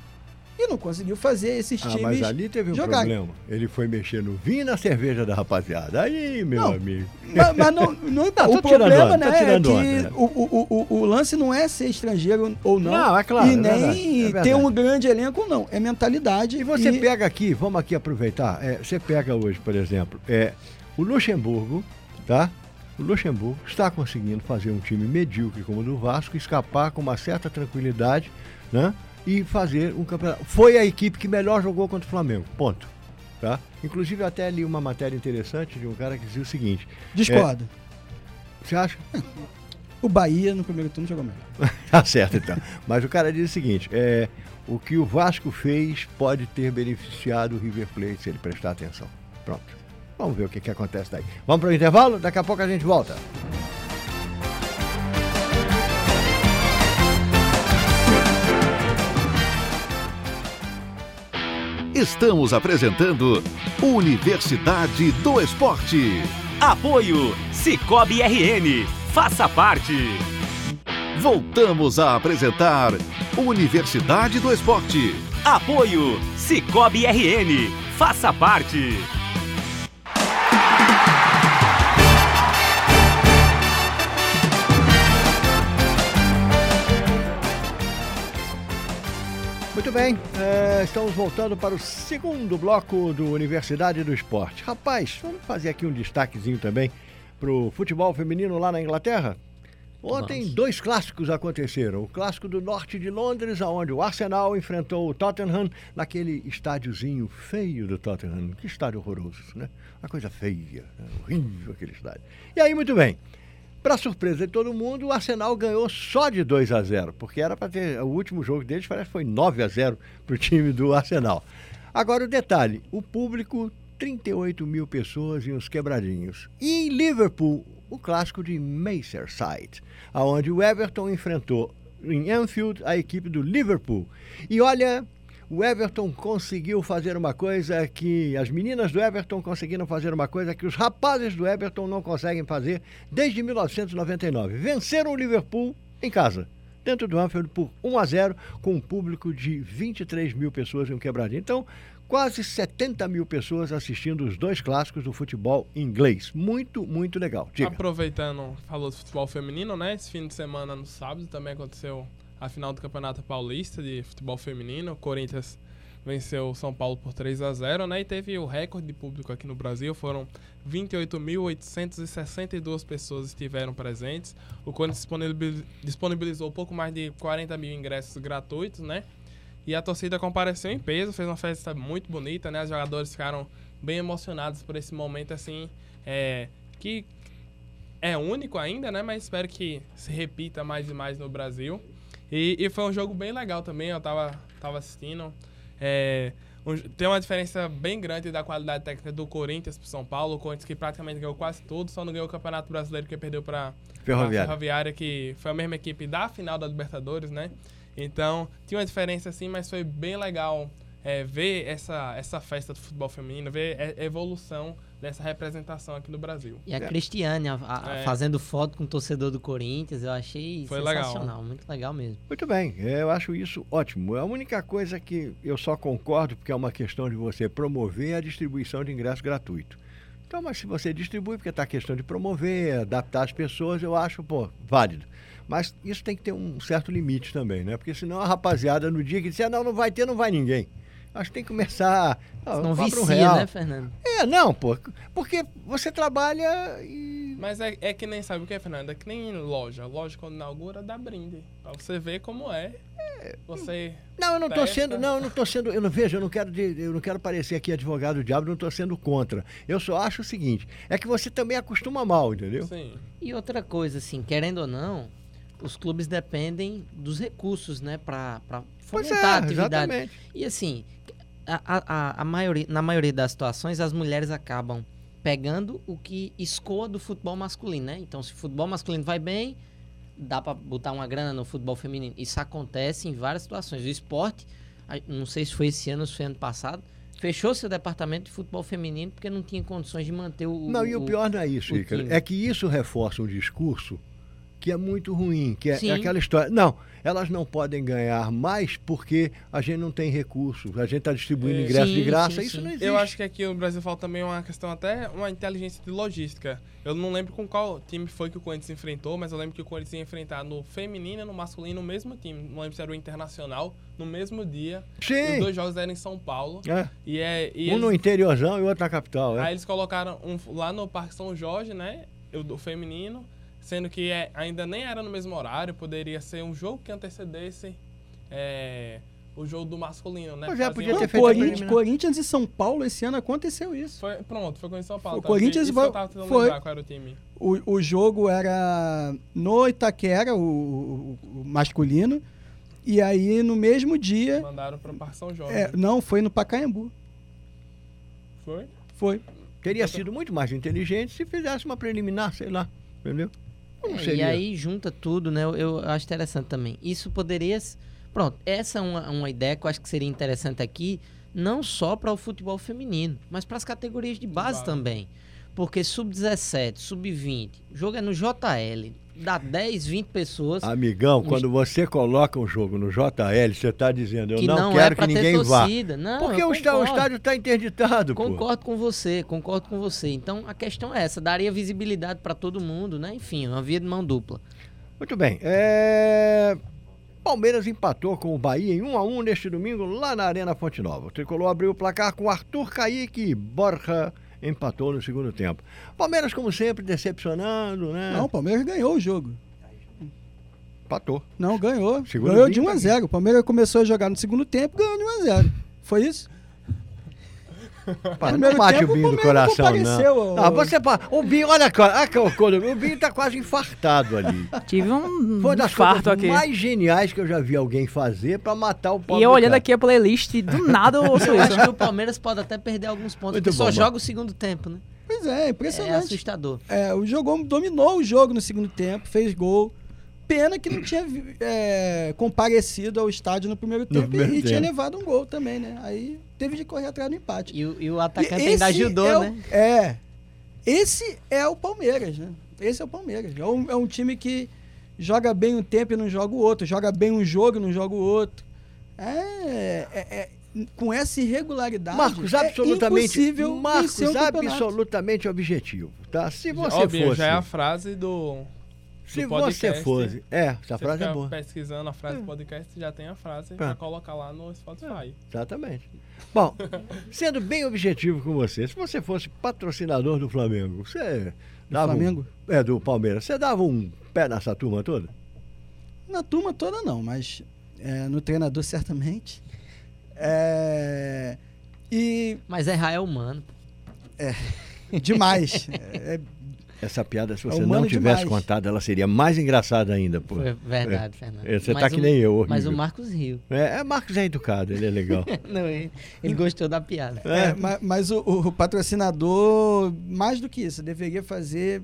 e não conseguiu fazer esses Ah, times. mas ali teve um jogarem. problema. Ele foi mexer no vinho e na cerveja da rapaziada. Aí, meu Não. amigo. Mas, mas não, não, Tá, o problema onda, né, é que onda, né? o, o, o, o lance não é ser estrangeiro ou não, Não, é claro, e é nem verdade, é ter verdade. um grande elenco não. É mentalidade. E você pega aqui, vamos aqui aproveitar. é, você pega hoje, por exemplo, é, o Luxemburgo, tá? O Luxemburgo está conseguindo fazer um time medíocre como o do Vasco, escapar com uma certa tranquilidade, né? E fazer um campeonato. Foi a equipe que melhor jogou contra o Flamengo. Ponto. Tá? Inclusive, eu até li uma matéria interessante de um cara que dizia o seguinte: Discordo. você acha? O Bahia no primeiro turno jogou melhor. Tá certo, então. Mas o cara diz o seguinte: é, o que o Vasco fez pode ter beneficiado o River Plate se ele prestar atenção. Pronto. Vamos ver o que, que acontece daí. Vamos para o intervalo? Daqui a pouco a gente volta. Estamos apresentando Universidade do Esporte. Apoio Cicobi RN. Faça parte. Voltamos a apresentar Universidade do Esporte. Apoio Cicobi RN. Faça parte. Muito bem, eh, estamos voltando para o segundo bloco do Universidade do Esporte. Rapaz, vamos fazer aqui um destaquezinho também para o futebol feminino lá na Inglaterra. Ontem, Vamos. dois clássicos aconteceram. O clássico do norte de Londres, onde o Arsenal enfrentou o Tottenham naquele estádiozinho feio do Tottenham. Que estádio horroroso, né? Uma coisa feia, né? horrível aquele estádio. E aí, muito bem. Para surpresa de todo mundo, o Arsenal ganhou só de 2 a 0, porque era para ter o último jogo deles, parece que foi 9 a 0 para o time do Arsenal. Agora o detalhe, o público 38 mil pessoas e uns quebradinhos. E em Liverpool, o clássico de Merseyside, aonde o Everton enfrentou em Anfield a equipe do Liverpool. E olha, o Everton conseguiu fazer uma coisa que as meninas do Everton conseguiram fazer uma coisa que os rapazes do Everton não conseguem fazer desde 1999. Venceram o Liverpool em casa. Dentro do Anfield por 1 a 0 com um público de 23 mil pessoas em um quebradinho. Então, quase 70 mil pessoas assistindo os dois clássicos do futebol inglês. Muito, muito legal. Diga. Aproveitando, falou do futebol feminino, né? Esse fim de semana, no sábado, também aconteceu a final do Campeonato Paulista de futebol feminino. O Corinthians venceu o São Paulo por 3 a 0 né? E teve o recorde de público aqui no Brasil. Foram 28.862 pessoas estiveram presentes. O Corinthians disponibil- disponibilizou pouco mais de 40 mil ingressos gratuitos, né? E a torcida compareceu em peso, fez uma festa muito bonita, né? Os jogadores ficaram bem emocionados por esse momento, assim, é, que é único ainda, né? Mas espero que se repita mais e mais no Brasil. E, e foi um jogo bem legal também, eu tava, tava assistindo. É, um- tem uma diferença bem grande da qualidade técnica do Corinthians pro São Paulo. O Corinthians que praticamente ganhou quase tudo, só não ganhou o Campeonato Brasileiro que perdeu para Ferroviário. a Ferroviária, que foi a mesma equipe da final da Libertadores, né? Então, tinha uma diferença assim, mas foi bem legal é, ver essa, essa festa do futebol feminino, ver a evolução dessa representação aqui no Brasil. E a É. Cristiane a- a- É. fazendo foto com o torcedor do Corinthians, eu achei Foi legal. sensacional, muito legal mesmo. Muito bem, eu acho isso ótimo. A única coisa que eu só concordo, porque é uma questão de você promover é a distribuição de ingresso gratuito. Então, mas se você distribui, porque está a questão de promover, adaptar as pessoas, eu acho, pô, válido. Mas isso tem que ter um certo limite também, né? Porque senão a rapaziada, no dia que disser, não, não vai ter, não vai ninguém. Acho que tem que começar. Não cobra um vicia, real. né, Fernando? É, não, pô. Porque você trabalha e. Mas é, é que nem sabe o que é, Fernando? É que nem loja. Loja quando inaugura dá brinde. Pra você ver como é. Você. Não, eu não tô Testa. sendo, não, eu não tô sendo, eu não vejo, eu não quero, de- eu não quero parecer aqui advogado do diabo, não tô sendo contra. Eu só acho o seguinte, é que você também acostuma mal, entendeu? Sim. E outra coisa, assim, querendo ou não, os clubes dependem dos recursos, né, pra, pra Pois fomentar a é, atividade. exatamente. E assim, a, a, a- maioria, na maioria das situações, as mulheres acabam pegando o que escoa do futebol masculino, né? Então, se o futebol masculino vai bem, dá pra botar uma grana no futebol feminino. Isso acontece em várias situações. O esporte, não sei se foi esse ano ou se foi ano passado, fechou seu departamento de futebol feminino porque não tinha condições de manter o. Não, e o pior não é isso, o Ícaro, é que isso reforça um discurso que é muito ruim, que é, é aquela história. Não, elas não podem ganhar mais porque a gente não tem recursos, a gente está distribuindo É. ingresso de graça, sim, isso sim. não existe. Eu acho que aqui no Brasil falta também uma questão até uma inteligência de logística. Eu não lembro com qual time foi que o Corinthians enfrentou, mas eu lembro que o Corinthians ia enfrentar no feminino e no masculino no mesmo time. Não lembro se era o Internacional, no mesmo dia. Os Sim, dois jogos eram em São Paulo. é. E é. E um eles- no interiorzão e outro na capital. É. Aí eles colocaram um lá no Parque São Jorge, né? O do feminino, sendo que é, ainda nem era no mesmo horário, poderia ser um jogo que antecedesse é, o jogo do masculino, né? Pois é, Fazia podia um- ter feito a Corinthians, preliminar. Corinthians e São Paulo esse ano aconteceu isso. Foi, pronto, foi com o São Paulo. O tá? Corinthians Isso vai- que eu tava tentando foi- lembrar qual era o time. O, o jogo era no Itaquera, o, o- o masculino, e aí no mesmo dia. Mandaram pro Parque São Jorge. é, não, foi no Pacaembu. Foi? Foi. Teria sido muito mais inteligente se fizesse uma preliminar, sei lá, entendeu? É, e seria? aí junta tudo, né? Eu, eu acho interessante também. Isso poderia. Pronto, essa é uma, uma ideia que eu acho que seria interessante aqui não só para o futebol feminino, mas para as categorias de base Base. também. Porque sub-17, sub-20, o jogo é no JL, dá 10, 20 pessoas. Amigão, quando você coloca um jogo no JL, você está dizendo, eu que não, não, quero é que ninguém vá. torcida. Não, Porque o, estádio está interditado, pô. Concordo com você, concordo com você. Então a questão é essa, daria visibilidade para todo mundo, né? Enfim, uma via de mão dupla. Muito bem. É... Palmeiras empatou com o Bahia em 1 a 1 neste domingo lá na Arena Fonte Nova. O Tricolor abriu o placar com Arthur Caíque e Borja empatou no segundo tempo. Palmeiras, como sempre, decepcionando, né? Não, o Palmeiras ganhou o jogo. Empatou. Não, ganhou. Segundo ganhou de 1 a 0. O Palmeiras começou a jogar no segundo tempo, ganhou de 1 a 0. Foi isso? Pá, não bate o Binho do Palmeiras coração, não não. você... pa- O Binho, olha a cara, o Binho tá quase infartado ali. Tive um Foi das infarto coisas aqui. mais geniais que eu já vi alguém fazer pra matar o E pobre eu olhando cara. aqui a playlist, do nada eu ouço Eu acho isso. que o Palmeiras pode até perder alguns pontos, Muito porque só bom, joga o segundo tempo, né? Pois é, É impressionante. assustador. É, o jogou, dominou o jogo no segundo tempo, fez gol. Pena que não tinha é, comparecido ao estádio no primeiro tempo e- primeiro e, tinha tempo. levado um gol também, né? Aí teve de correr atrás do empate. E, o- e o E atacante esse ainda ajudou, é o- né? É. Esse é o Palmeiras, né? Esse é o Palmeiras. É um, é um time que joga bem um tempo e não joga o outro. Joga bem um jogo e não joga o outro. É, é- é- com essa irregularidade. Marcos, é absolutamente, impossível Marcos, um absolutamente objetivo, tá? Se você Óbvio, fosse, já é a frase do. Se do você podcast. fosse, é, essa frase é boa, pesquisando a frase do podcast, já tem a frase pra colocar lá no Spotify. exatamente. Bom, sendo bem objetivo com você, se você fosse patrocinador do Flamengo, você dava um- Flamengo? é do Palmeiras, você dava um pé nessa turma toda? Na turma toda não, mas é, no treinador certamente. É, e Mas errar é humano. demais. É, Essa piada, se É você humano não tivesse demais. contado, ela seria mais engraçada ainda, pô. Foi verdade, Fernando. É, Você tá Mas que o- nem eu, Mas o horrível. Marcos riu. É, é, Marcos é educado, ele é legal. Não, ele, ele gostou da piada. É, ma- mas, o, o patrocinador, mais do que isso, deveria fazer.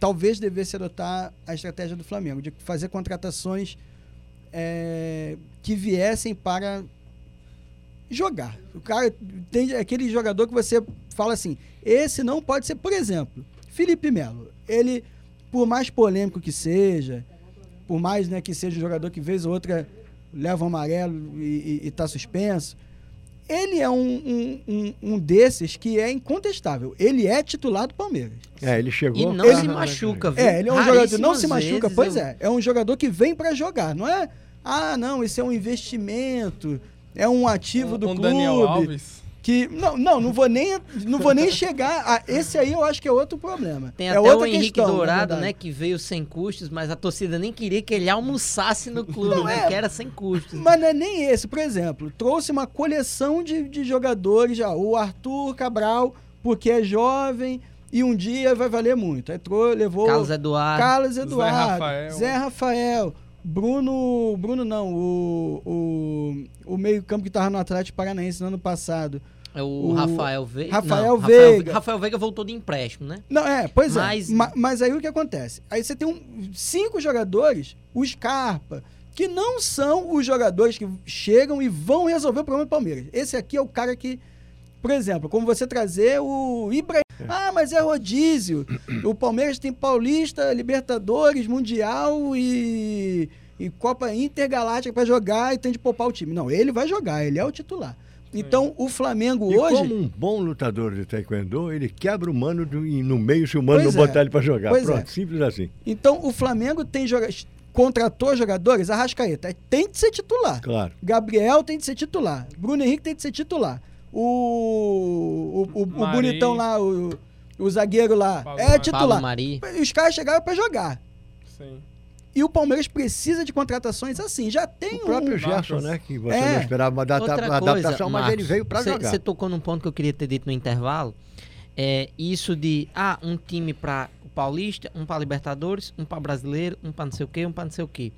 Talvez devesse adotar a estratégia do Flamengo, de fazer contratações é, que viessem para jogar. O cara tem aquele jogador que você fala assim: esse não pode ser, por exemplo, Felipe Melo. Ele, por mais polêmico que seja, por mais né, que seja um jogador que vez ou outra leva um amarelo e, e, e tá suspenso, ele é um, um, um, um desses que é incontestável. Ele é titular do Palmeiras. É, ele chegou. E não Ele- se machuca, viu? É, ele é um jogador que não se machuca, pois eu- é. É um jogador que vem para jogar, não é? Ah, não, esse é um investimento, é um ativo Um, do um clube. Daniel Alves. Que não, não, não vou nem, não vou nem chegar. A, esse aí eu acho que é outro problema. Tem é até outra o Henrique questão, Dourado, né, que veio sem custos, mas a torcida nem queria que ele almoçasse no clube, Não, né, é. que era sem custos. Mas não é nem esse, por exemplo, trouxe uma coleção de, de jogadores já. O Arthur Cabral, porque é jovem e um dia vai valer muito. Aí trou, levou Carlos Eduardo. Carlos Zé Eduardo, Rafael. Zé Rafael, Bruno. Bruno não, o, o, o meio-campo que estava no Atlético Paranaense no ano passado. É o, O Rafael Veiga. Rafael não, Veiga. Rafael Veiga voltou de empréstimo, né? Não, é, pois Mas- é. Ma- Mas aí o que acontece? Aí você tem um, cinco jogadores, o Scarpa, que não são os jogadores que chegam e vão resolver o problema do Palmeiras. Esse aqui é o cara que, por exemplo, como você trazer o Ibrahim. Ah, mas é rodízio. O Palmeiras tem Paulista, Libertadores, Mundial e, e Copa Intergaláctica para jogar e tem de poupar o time. Não, ele vai jogar, ele é o titular. Então, o Flamengo E hoje. como um bom lutador de taekwondo, ele quebra o mano do- e no meio se o mano Pois não é. botar ele pra jogar. Pois Pronto, é. simples assim. Então, o Flamengo tem joga... contratou jogadores, Arrascaeta tem de ser titular. Claro. Gabriel tem de ser titular. Bruno Henrique tem de ser titular. O, o, o, o bonitão lá, o, o zagueiro lá, Pablo é titular. Mari. Os caras chegaram para jogar. Sim. E o Palmeiras precisa de contratações assim. Já tem O próprio um... Gerson, né? Que você É. não esperava uma data, Outra uma coisa, adaptação, mas Marcos, ele veio pra cê- jogar. Você tocou num ponto que eu queria ter dito no intervalo. É isso de, ah, um time para o Paulista, um para Libertadores, um para Brasileiro, um para não sei o quê, um para não sei o quê.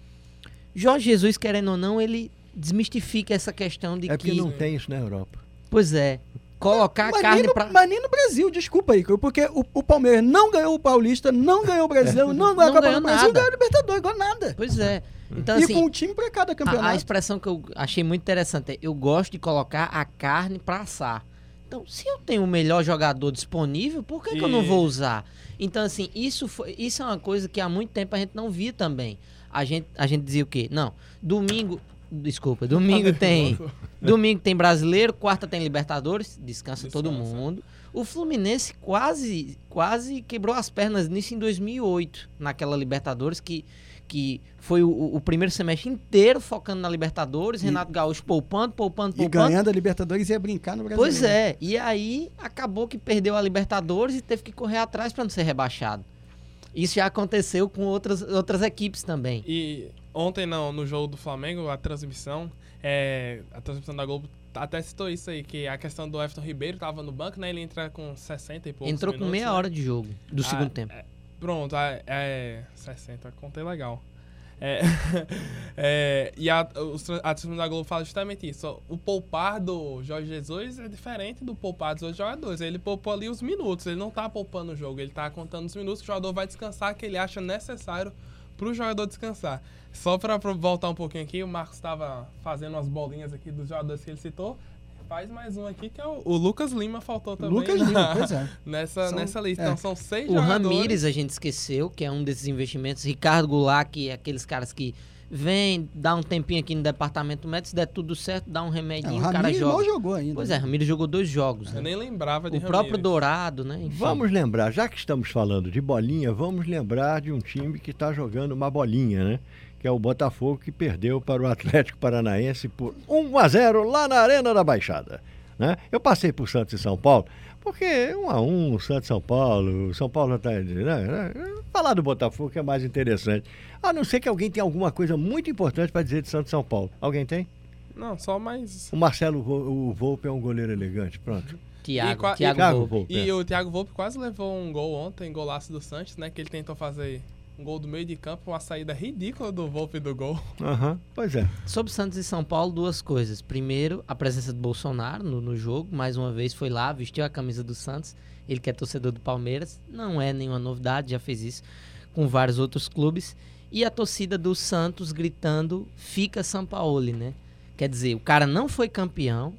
Jorge Jesus, querendo ou não, ele desmistifica essa questão de É porque que, não tem isso na Europa. pois é, colocar Mas carne para mas nem no Brasil, desculpa aí, porque o, o Palmeiras não ganhou o Paulista, não ganhou o Brasileiro, não ganhou a Não Copa ganhou do Brasil, nada. ganhou o Libertadores, ganhou nada. Pois é. Então, e assim, com um time para cada a, campeonato. a expressão que eu achei muito interessante é: eu gosto de colocar a carne pra assar. Então, se eu tenho o melhor jogador disponível, por que, que eu não E- vou usar? Então, assim, isso, foi, isso é uma coisa que há muito tempo a gente não via também. A gente, a gente dizia o quê? Não, domingo. Desculpa, domingo tem. Domingo tem brasileiro, quarta tem Libertadores, descansa, todo Descansa. mundo. O Fluminense quase, quase quebrou as pernas nisso em 2008, naquela Libertadores, que, que foi o, o primeiro semestre inteiro focando na Libertadores, E- Renato Gaúcho poupando, poupando, E poupando. ganhando a Libertadores ia brincar no Brasil. Pois é, e aí acabou que perdeu a Libertadores e teve que correr atrás para não ser rebaixado. Isso já aconteceu com outras, outras equipes também. E ontem não, no jogo do Flamengo, a transmissão, é, a transmissão da Globo até citou isso aí, que a questão do Everton Ribeiro tava no banco, né? Ele entra com 60 e poucos Entrou com minutos, meia né? hora de jogo do Ah, segundo tempo. é, pronto, é, é 60, contei legal. É, é, e a, os a transmissão da Globo fala justamente isso. O poupar do Jorge Jesus é diferente do poupar dos outros jogadores. Ele poupou ali os minutos, ele não tá poupando o jogo, ele tá contando os minutos que o jogador vai descansar, que ele acha necessário pro jogador descansar. Só pra pra voltar um pouquinho aqui, o Marcos estava fazendo umas bolinhas aqui dos jogadores que ele citou. Faz mais um aqui, que é o, o Lucas Lima faltou também. Lucas na- Lima, pois é. Nessa, São- nessa lista. é. Então são seis O jogadores. Ramires a gente esqueceu, que é um desses investimentos. Ricardo Goulart, que é aqueles caras que vem, dá um tempinho aqui no departamento médico, se der tudo certo, dá um É, remedinho, o o cara joga. jogou ainda. Pois é, Ramires jogou dois jogos. Eu Né? nem lembrava de O próprio. Dourado, né? Enfim. Vamos lembrar, já que estamos falando de bolinha, vamos lembrar de um time que está jogando uma bolinha, né? Que é o Botafogo, que perdeu para o Atlético Paranaense por 1 a 0 lá na Arena da Baixada. Né? Eu passei por Santos e São Paulo, porque 1 a 1 Santos e São Paulo, São Paulo está. Né? né? Falar do Botafogo que é mais interessante. A não ser que alguém tenha alguma coisa muito importante para dizer de Santos São Paulo. Alguém tem? Não, só mais. O Marcelo o Volpe é um goleiro elegante. Pronto. Tiago, E Tiago. Volpe. E É. o Thiago Volpe quase levou um gol ontem, golaço do Santos, né? Que ele tentou fazer um gol do meio de campo, uma saída ridícula do Volpe do gol. Aham, pois é. Sobre Santos e São Paulo, duas coisas. Primeiro, a presença do Bolsonaro no, no jogo. Mais uma vez foi lá, vestiu a camisa do Santos. Ele que é torcedor do Palmeiras. Não é nenhuma novidade, já fez isso com vários outros clubes. E a torcida do Santos gritando, fica Sampaoli, né? Quer dizer, o cara não foi campeão,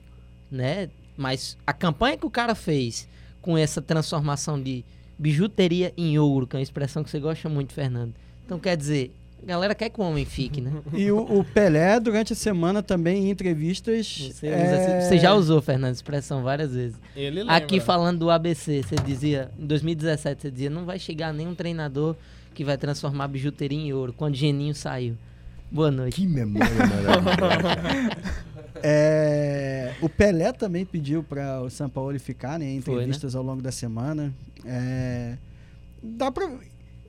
né? Mas a campanha que o cara fez com essa transformação de bijuteria em ouro, que é uma expressão que você gosta muito, Fernando. Então, quer dizer, a galera quer que o homem fique, né? E o, o Pelé, durante a semana, também em entrevistas. Você, é, você já usou, Fernando, expressão várias vezes. Ele lembra. Aqui falando do ABC, você dizia, em 2017, você dizia, não vai chegar nenhum treinador que vai transformar a bijuteria em ouro, quando Geninho saiu. Boa noite. Que memória maravilhosa. É, o Pelé também pediu para o São Paulo ficar né, em Foi, né? entrevistas ao longo da semana. É, dá pra,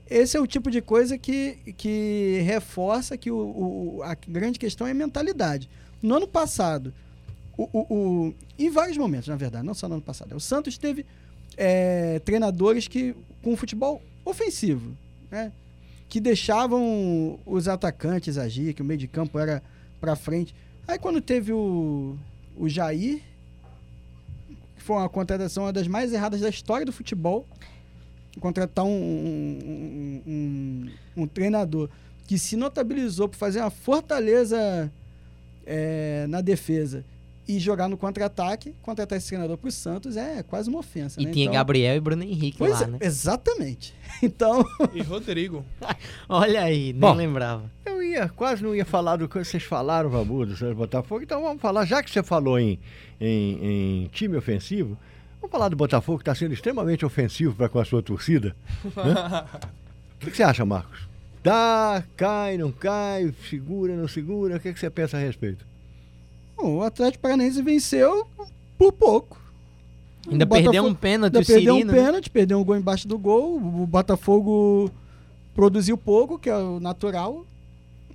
esse é o tipo de coisa que, que reforça que o, o- a grande questão é a mentalidade. No ano passado, o, o- o- em vários momentos, na verdade, não só no ano passado, o Santos teve é, treinadores que com futebol ofensivo, né, que deixavam os atacantes agir, que o meio de campo era para frente. Aí quando teve o, o Jair, que foi uma contratação uma das mais erradas da história do futebol, contratar um, um, um- um treinador que se notabilizou por fazer uma fortaleza é, na defesa e jogar no contra-ataque, contratar esse treinador para o Santos é quase uma ofensa. E né? tinha Então- Gabriel e Bruno Henrique Pois lá, é, né? exatamente. Então, E Rodrigo. Olha aí, nem Bom. lembrava. Eu ia, quase não ia falar do que vocês falaram, Babu, do Santos Botafogo, então vamos falar, já que você falou em, em, em time ofensivo, vamos falar do Botafogo que está sendo extremamente ofensivo para com a sua torcida. né? O que, que você acha, Marcos? Dá, cai, não cai, segura, não segura? O que, que você pensa a respeito? o Atlético Paranaense venceu por pouco. Ainda O perdeu Botafogo- um pênalti, Ainda o perdeu um Cirino. né? pênalti, perdeu um gol embaixo do gol. O Botafogo produziu pouco, que é o natural.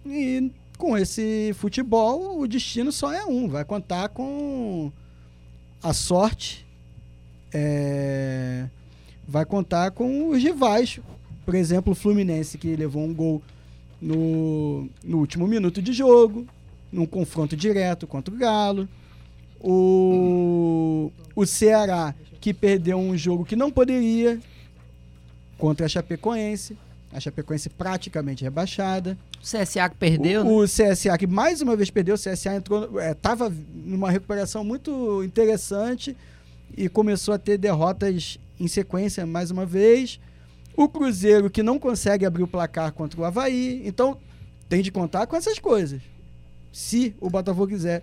E com esse futebol, o destino só é um. Vai contar com a sorte. é, vai contar com os rivais. Por exemplo, o Fluminense, que levou um gol no, no último minuto de jogo, num confronto direto contra o Galo. O, o Ceará, que perdeu um jogo que não poderia contra a Chapecoense. A Chapecoense praticamente rebaixada. O CSA que perdeu, o, né? o CSA que mais uma vez perdeu, o CSA entrou, estava numa recuperação muito interessante e começou a ter derrotas em sequência mais uma vez. O Cruzeiro que não consegue abrir o placar contra o Havaí. Então tem de contar com essas coisas. Se o Botafogo quiser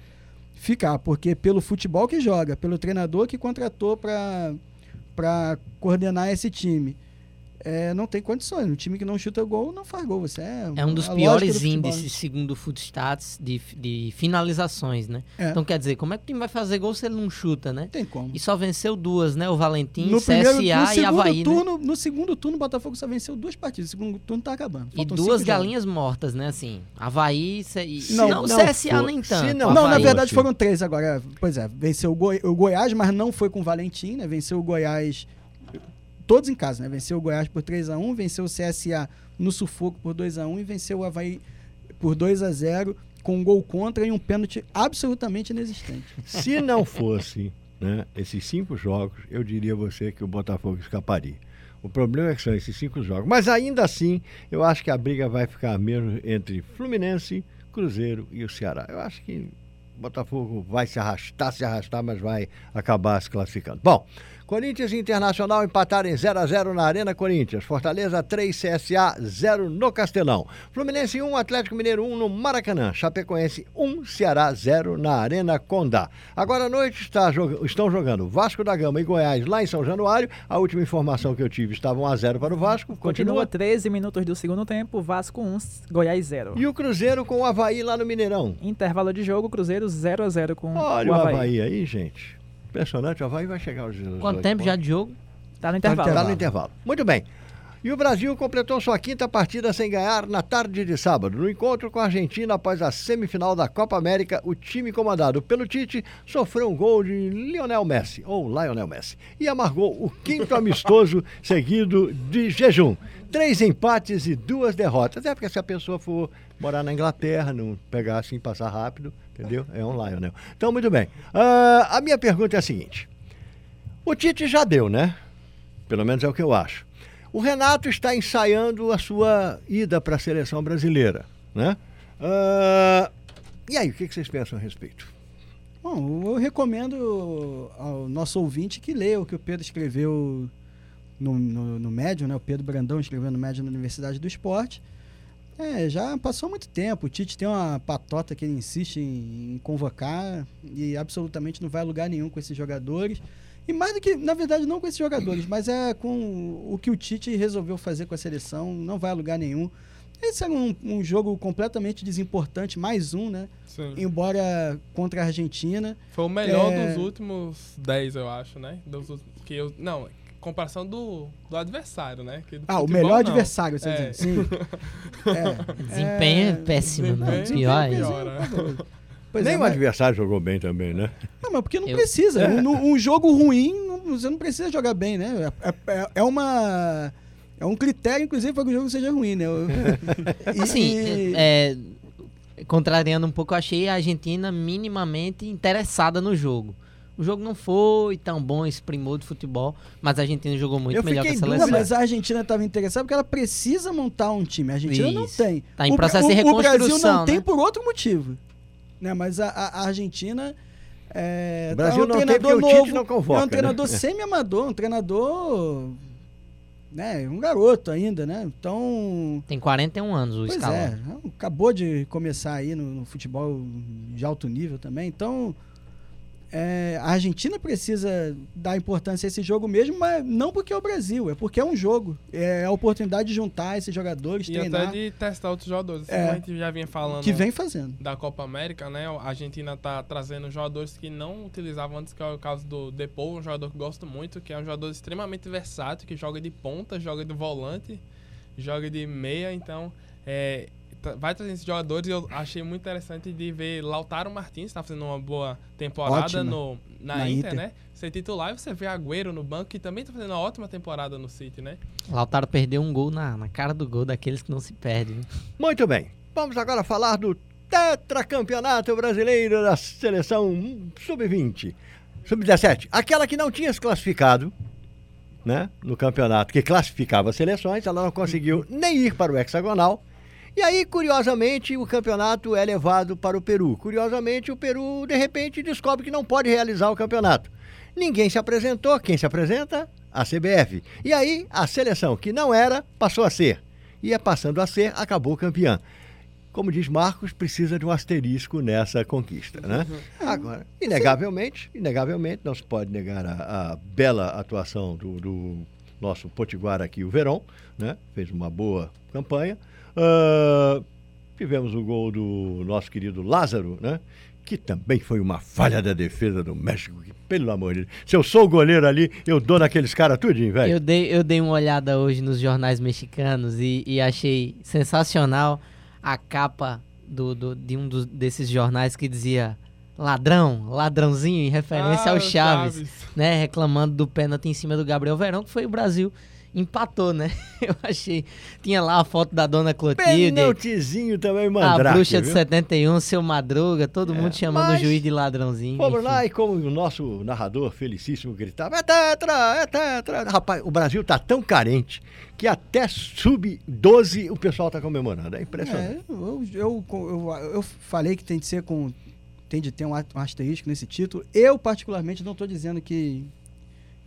ficar, porque pelo futebol que joga, pelo treinador que contratou para coordenar esse time é, não tem condições. Um time que não chuta gol não faz gol. Você é, é um dos piores do índices, segundo o Footstats, de, de finalizações, né? É. Então quer dizer, como é que o time vai fazer gol se ele não chuta, né? Não tem como. E só venceu duas, né? O Valentim, No CSA primeiro, no e segundo Havaí, né? turno, No segundo turno, o Botafogo só venceu duas partidas. O segundo turno tá acabando. E Faltam duas cinco galinhas mortas, né? Assim, Havaí e... Não, não, CSA for- nem se tanto. não- jogos. Não, na verdade foram três agora. Pois é, venceu o, Goi- o Goiás, mas não foi com o Valentim, né? Venceu o Goiás todos em casa, né? Venceu o Goiás por 3 a 1 venceu o CSA no sufoco por 2 a 1 e venceu o Havaí por 2 a 0 com um gol contra e um pênalti absolutamente inexistente. Se não fosse né, esses cinco jogos, eu diria a você que o Botafogo escaparia. O problema é que são esses cinco jogos. Mas ainda assim, eu acho que a briga vai ficar mesmo entre Fluminense, Cruzeiro e o Ceará. Eu acho que o Botafogo vai se arrastar, se arrastar, mas vai acabar se classificando. Bom, Corinthians e Internacional empataram em 0 a 0 na Arena Corinthians. Fortaleza 3, CSA 0 no Castelão. Fluminense 1, Atlético Mineiro 1 no Maracanã. Chapecoense 1, Ceará 0 na Arena Condá. Agora à noite está estão jogando Vasco da Gama e Goiás lá em São Januário. A última informação que eu tive estava 1 a 0 para o Vasco. Continua Continua. 13 minutos do segundo tempo, Vasco 1, Goiás 0. E o Cruzeiro com o Havaí lá no Mineirão. Intervalo de jogo, Cruzeiro 0 a 0 com Olha o o Havaí. Havaí aí, gente. Impressionante, o Havaí vai chegar aos Quanto tempo já de jogo? Tá no intervalo. no intervalo. Muito bem. E o Brasil completou sua quinta partida sem ganhar na tarde de sábado. No encontro com a Argentina após a semifinal da Copa América, o time comandado pelo Tite sofreu um gol de Lionel Messi, ou Lionel Messi, e amargou o quinto amistoso seguido de jejum. Três empates e duas derrotas. É porque se a pessoa for morar na Inglaterra, não pegar assim, passar rápido, entendeu? É um Lionel. Então, muito bem. Ah, a minha pergunta é a seguinte. O Tite já deu, né? Pelo menos é o que eu acho. O Renato está ensaiando a sua ida para a seleção brasileira, né? Ah, e aí, o que vocês pensam a respeito? Bom, eu recomendo ao nosso ouvinte que leia o que o Pedro escreveu no, no, no Médium, né? O Pedro Brandão escreveu no Médium na Universidade do Esporte. É, já passou muito tempo. O Tite tem uma patota que ele insiste em, em convocar e absolutamente não vai a lugar nenhum com esses jogadores. E mais do que, na verdade, não com esses jogadores, mas é com o que o Tite resolveu fazer com a seleção, não vai a lugar nenhum. Esse era um, um jogo completamente desimportante, mais um, né? Sim. Embora contra a Argentina. Foi o melhor É. dos últimos 10, eu acho, né? Dos, que eu, não, comparação do, do adversário, né? Que do Ah, o futebol, melhor não. adversário, você É. diz. Sim. É. Desempenho é, péssimo, né? desempenho Pior é pior, né? Pois Nem é, o mas, adversário jogou bem também, né? não, mas porque não Eu- precisa. Um, um jogo ruim, não- você não precisa jogar bem, né? É, é- é uma. É um critério, inclusive, para que o jogo seja ruim, né? E- Assim, e- é, é, contrariando um pouco, eu achei a Argentina minimamente interessada no jogo. O jogo não foi tão bom esse primor de futebol, mas a Argentina jogou muito Eu melhor que a seleção. Não, mas a Argentina estava interessada porque ela precisa montar um time. A Argentina não Isso. tem. Tá em O processo de o- O Brasil reconstrução, não tem né? por outro motivo. Né? Mas a, a- Argentina. É, O Brasil tá um não tem treinador Tite novo, não convoca, É um treinador né? semi-amador, um treinador. Né, um garoto ainda, né? Então. Tem 41 anos o escalão. é, acabou de começar aí no, no futebol de alto nível também. Então, é, a Argentina precisa dar importância a esse jogo mesmo, mas não porque é o Brasil, é porque é um jogo. É a oportunidade de juntar esses jogadores, E treinar, até de testar outros jogadores. É. Como a gente já vinha falando que vem fazendo. da Copa América, né? A Argentina tá trazendo jogadores que não utilizavam antes, que é o caso do Depou, um jogador que gosto muito, que é um jogador extremamente versátil, que joga de ponta, joga de volante, joga de meia, então é, vai trazendo esses jogadores e eu achei muito interessante de ver Lautaro Martins, tá fazendo uma boa temporada Ótima. no, na, Na Inter, Inter. né? Ser titular e você vê Agüero no banco, que também tá fazendo uma ótima temporada no City, né? Lautaro perdeu um gol na, na cara do gol daqueles que não se perdem. Muito bem. Vamos agora falar do tetracampeonato brasileiro da seleção sub-20. Sub-17. Aquela que não tinha se classificado né, no campeonato que classificava as seleções, ela não conseguiu nem ir para o hexagonal. E aí, curiosamente, o campeonato é levado para o Peru. Curiosamente, o Peru, de repente, descobre que não pode realizar o campeonato. Ninguém se apresentou. Quem se apresenta? A CBF. E aí, a seleção que não era, passou a ser. E é passando a ser, acabou campeã. Como diz Marcos, precisa de um asterisco nessa conquista, né? Agora, inegavelmente, inegavelmente, não se pode negar a, a bela atuação do, do nosso potiguar aqui, o Verón, né? Fez uma boa campanha. Ah, tivemos o gol do nosso querido Lázaro, né? Que também foi uma falha da defesa do México. Que, pelo amor de Deus. Se eu sou o goleiro ali, eu dou naqueles caras tudinho, velho. Eu dei, eu dei uma olhada hoje nos jornais mexicanos e, e achei sensacional a capa do, do- de um dos- desses jornais que dizia ladrão, ladrãozinho, em referência Ah, ao o Chaves, né? Reclamando do pênalti em cima do Gabriel Verão, que foi o Brasil. Empatou, né? Eu achei. Tinha lá a foto da dona Clotilde. Penaltizinho também, A mandrake, bruxa de viu? 71, seu Madruga, todo mundo chamando mas- o juiz de ladrãozinho. Fomos enfim. lá e como o nosso narrador felicíssimo gritava, é tetra, é tetra. Rapaz, o Brasil tá tão carente que até sub-12 o pessoal tá comemorando. É impressionante. É, eu, eu, eu, eu falei que tem de ser com. Tem de ter um asterisco nesse título. Eu, particularmente, não estou dizendo que,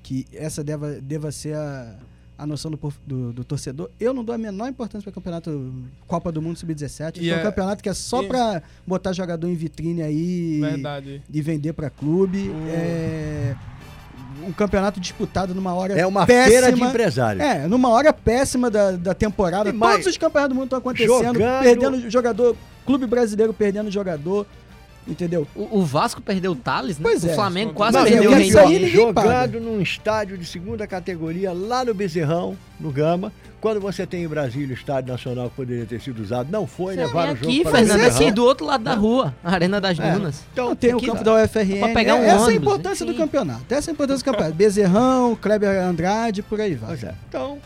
que essa deva, deva ser a, a noção do, do, do torcedor. Eu não dou a menor importância para o campeonato Copa do Mundo Sub-17. E Esse é um é- campeonato que é só e- para botar jogador em vitrine aí Verdade. e vender para clube. É um campeonato disputado numa hora É uma péssima. feira de empresários. É, numa hora péssima da, da temporada. E mais- Todos os campeonatos do mundo estão acontecendo. Jogando- Perdendo jogador. Clube brasileiro perdendo jogador. Entendeu? O, o Vasco perdeu o Thales, né? Pois o é. Flamengo Não, quase mas perdeu eu o sair, ninguém jogado num estádio de segunda categoria lá no Bezerrão, no Gama. Quando você tem em Brasília o Estádio Nacional que poderia ter sido usado, não foi, levaram o jogo aqui, para o Fernando, Bezerrão. aqui do outro lado da rua, a Arena das É. Dunas. Então, tem o aqui campo tá. da UFRN. Pra pegar um Essa é a ônibus, importância do enfim. campeonato. Essa é a importância do campeonato. Bezerrão, Kleber Andrade, por aí vai. Pois é. Então,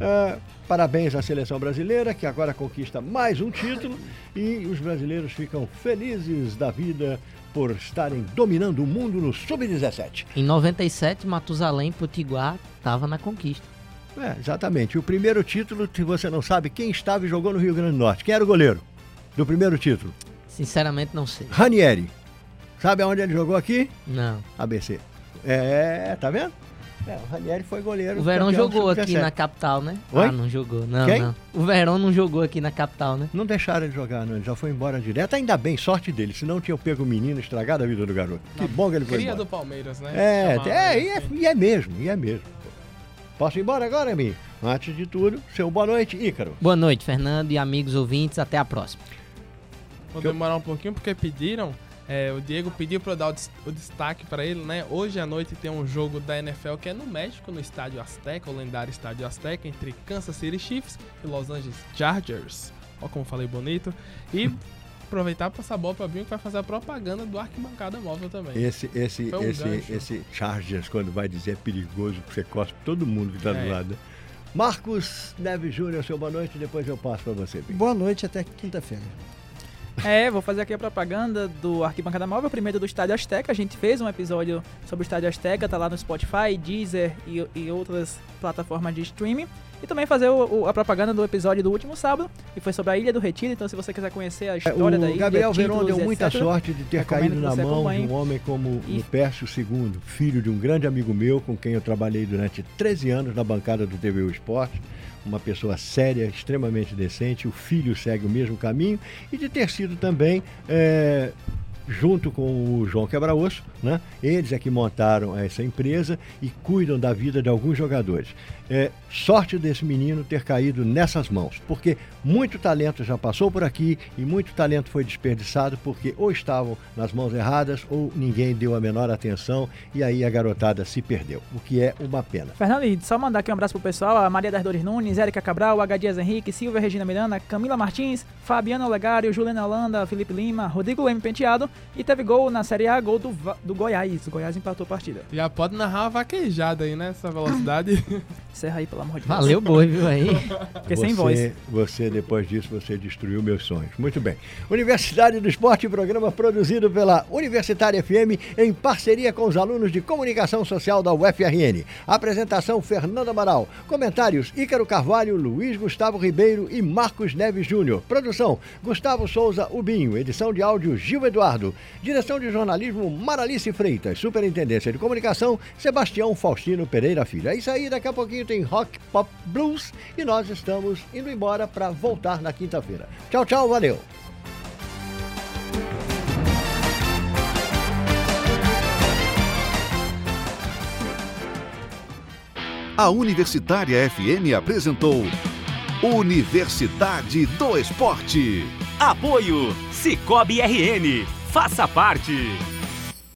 ah, parabéns à seleção brasileira, que agora conquista mais um título e os brasileiros ficam felizes da vida por estarem dominando o mundo no Sub-17. Em 97, Matusalém Potiguar tava na conquista. É, exatamente. O primeiro título, se você não sabe quem estava e jogou no Rio Grande do Norte. Quem era o goleiro do primeiro título? Sinceramente, não sei. Ranieri. Sabe aonde ele jogou aqui? Não. ABC. É, tá vendo? É, o Ranieri foi goleiro. O Verão jogou aqui Sub-17. na capital, né? Oi? Ah, não jogou. Não, Quem? não. O Verão não jogou aqui na capital, né? Não deixaram ele jogar, não. Ele já foi embora direto. Ainda bem, sorte dele. Senão tinham pego o menino, estragado a vida do garoto. Que bom que ele foi Cria embora. do Palmeiras, né? É, Chamava é, e é, e é mesmo, e é mesmo. Posso ir embora agora, Mi? Antes de tudo, seu boa noite, Ícaro. Boa noite, Fernando e amigos ouvintes. Até a próxima. Vou demorar um pouquinho porque pediram. É, o Diego pediu pra eu dar o, des- o destaque pra ele, né? Hoje à noite tem um jogo da NFL que é no México, no Estádio Azteca, o lendário Estádio Azteca, entre Kansas City Chiefs e Los Angeles Chargers. Ó como falei bonito. E aproveitar pra passar a bola pra Binho que vai fazer a propaganda do Arquibancada Móvel também. Esse, esse, um esse, gancho. esse Chargers, quando vai dizer é perigoso, porque você cospe todo mundo que tá do É. lado. né? Marcos Neves Júnior, seu boa noite, depois eu passo pra você, Binho. Boa noite até quinta-feira. É, vou fazer aqui a propaganda do Arquibancada Móvel, primeiro do Estádio Azteca. A gente fez um episódio sobre o Estádio Azteca, tá lá no Spotify, Deezer e, e outras plataformas de streaming. E também fazer o- o- a propaganda do episódio do último sábado, que foi sobre a Ilha do Retiro. Então, se você quiser conhecer a É, história da o ilha, Gabriel Veron títulos, deu muita etc., sorte de ter caído na mão acompanhe. de um homem como E- o Pércio II, filho de um grande amigo meu, com quem eu trabalhei durante 13 anos na bancada do TV O Esporte. Uma pessoa séria, extremamente decente. O filho segue o mesmo caminho. E de ter sido também, é, junto com o João Quebra-Osso, né? eles é que montaram essa empresa e cuidam da vida de alguns jogadores. É, sorte desse menino ter caído nessas mãos, porque muito talento já passou por aqui e muito talento foi desperdiçado porque ou estavam nas mãos erradas ou ninguém deu a menor atenção e aí a garotada se perdeu, o que é uma pena. Fernando, e só mandar aqui um abraço pro pessoal, a Maria das Dores Nunes, Érica Cabral, H. Dias Henrique, Silvia Regina Miranda, Camila Martins, Fabiana Olegário, Juliana Holanda, Felipe Lima, Rodrigo Leme Penteado E teve gol na Série A, gol do, do Goiás. O Goiás empatou a partida. Já pode narrar uma vaquejada aí, né? Essa velocidade. Encerra aí, pelo amor de Deus. Valeu, boi, viu aí? Fiquei sem Você- voz. Você, depois disso, você destruiu meus sonhos. Muito bem. Universidade do Esporte, programa produzido pela Universitária FM em parceria com os alunos de Comunicação Social da UFRN. Apresentação Fernando Amaral. Comentários Ícaro Carvalho, Luiz Gustavo Ribeiro e Marcos Neves Júnior. Produção Gustavo Souza Ubinho. Edição de áudio Gil Eduardo. Direção de jornalismo Maralice Freitas. Superintendência de Comunicação Sebastião Faustino Pereira Filho. É isso aí, daqui a pouquinho tem Rock Pop Blues e nós estamos indo embora para voltar na quinta-feira. Tchau, tchau, valeu. A Universitária FM apresentou Universidade do Esporte. Apoio Cicobi RN. Faça parte.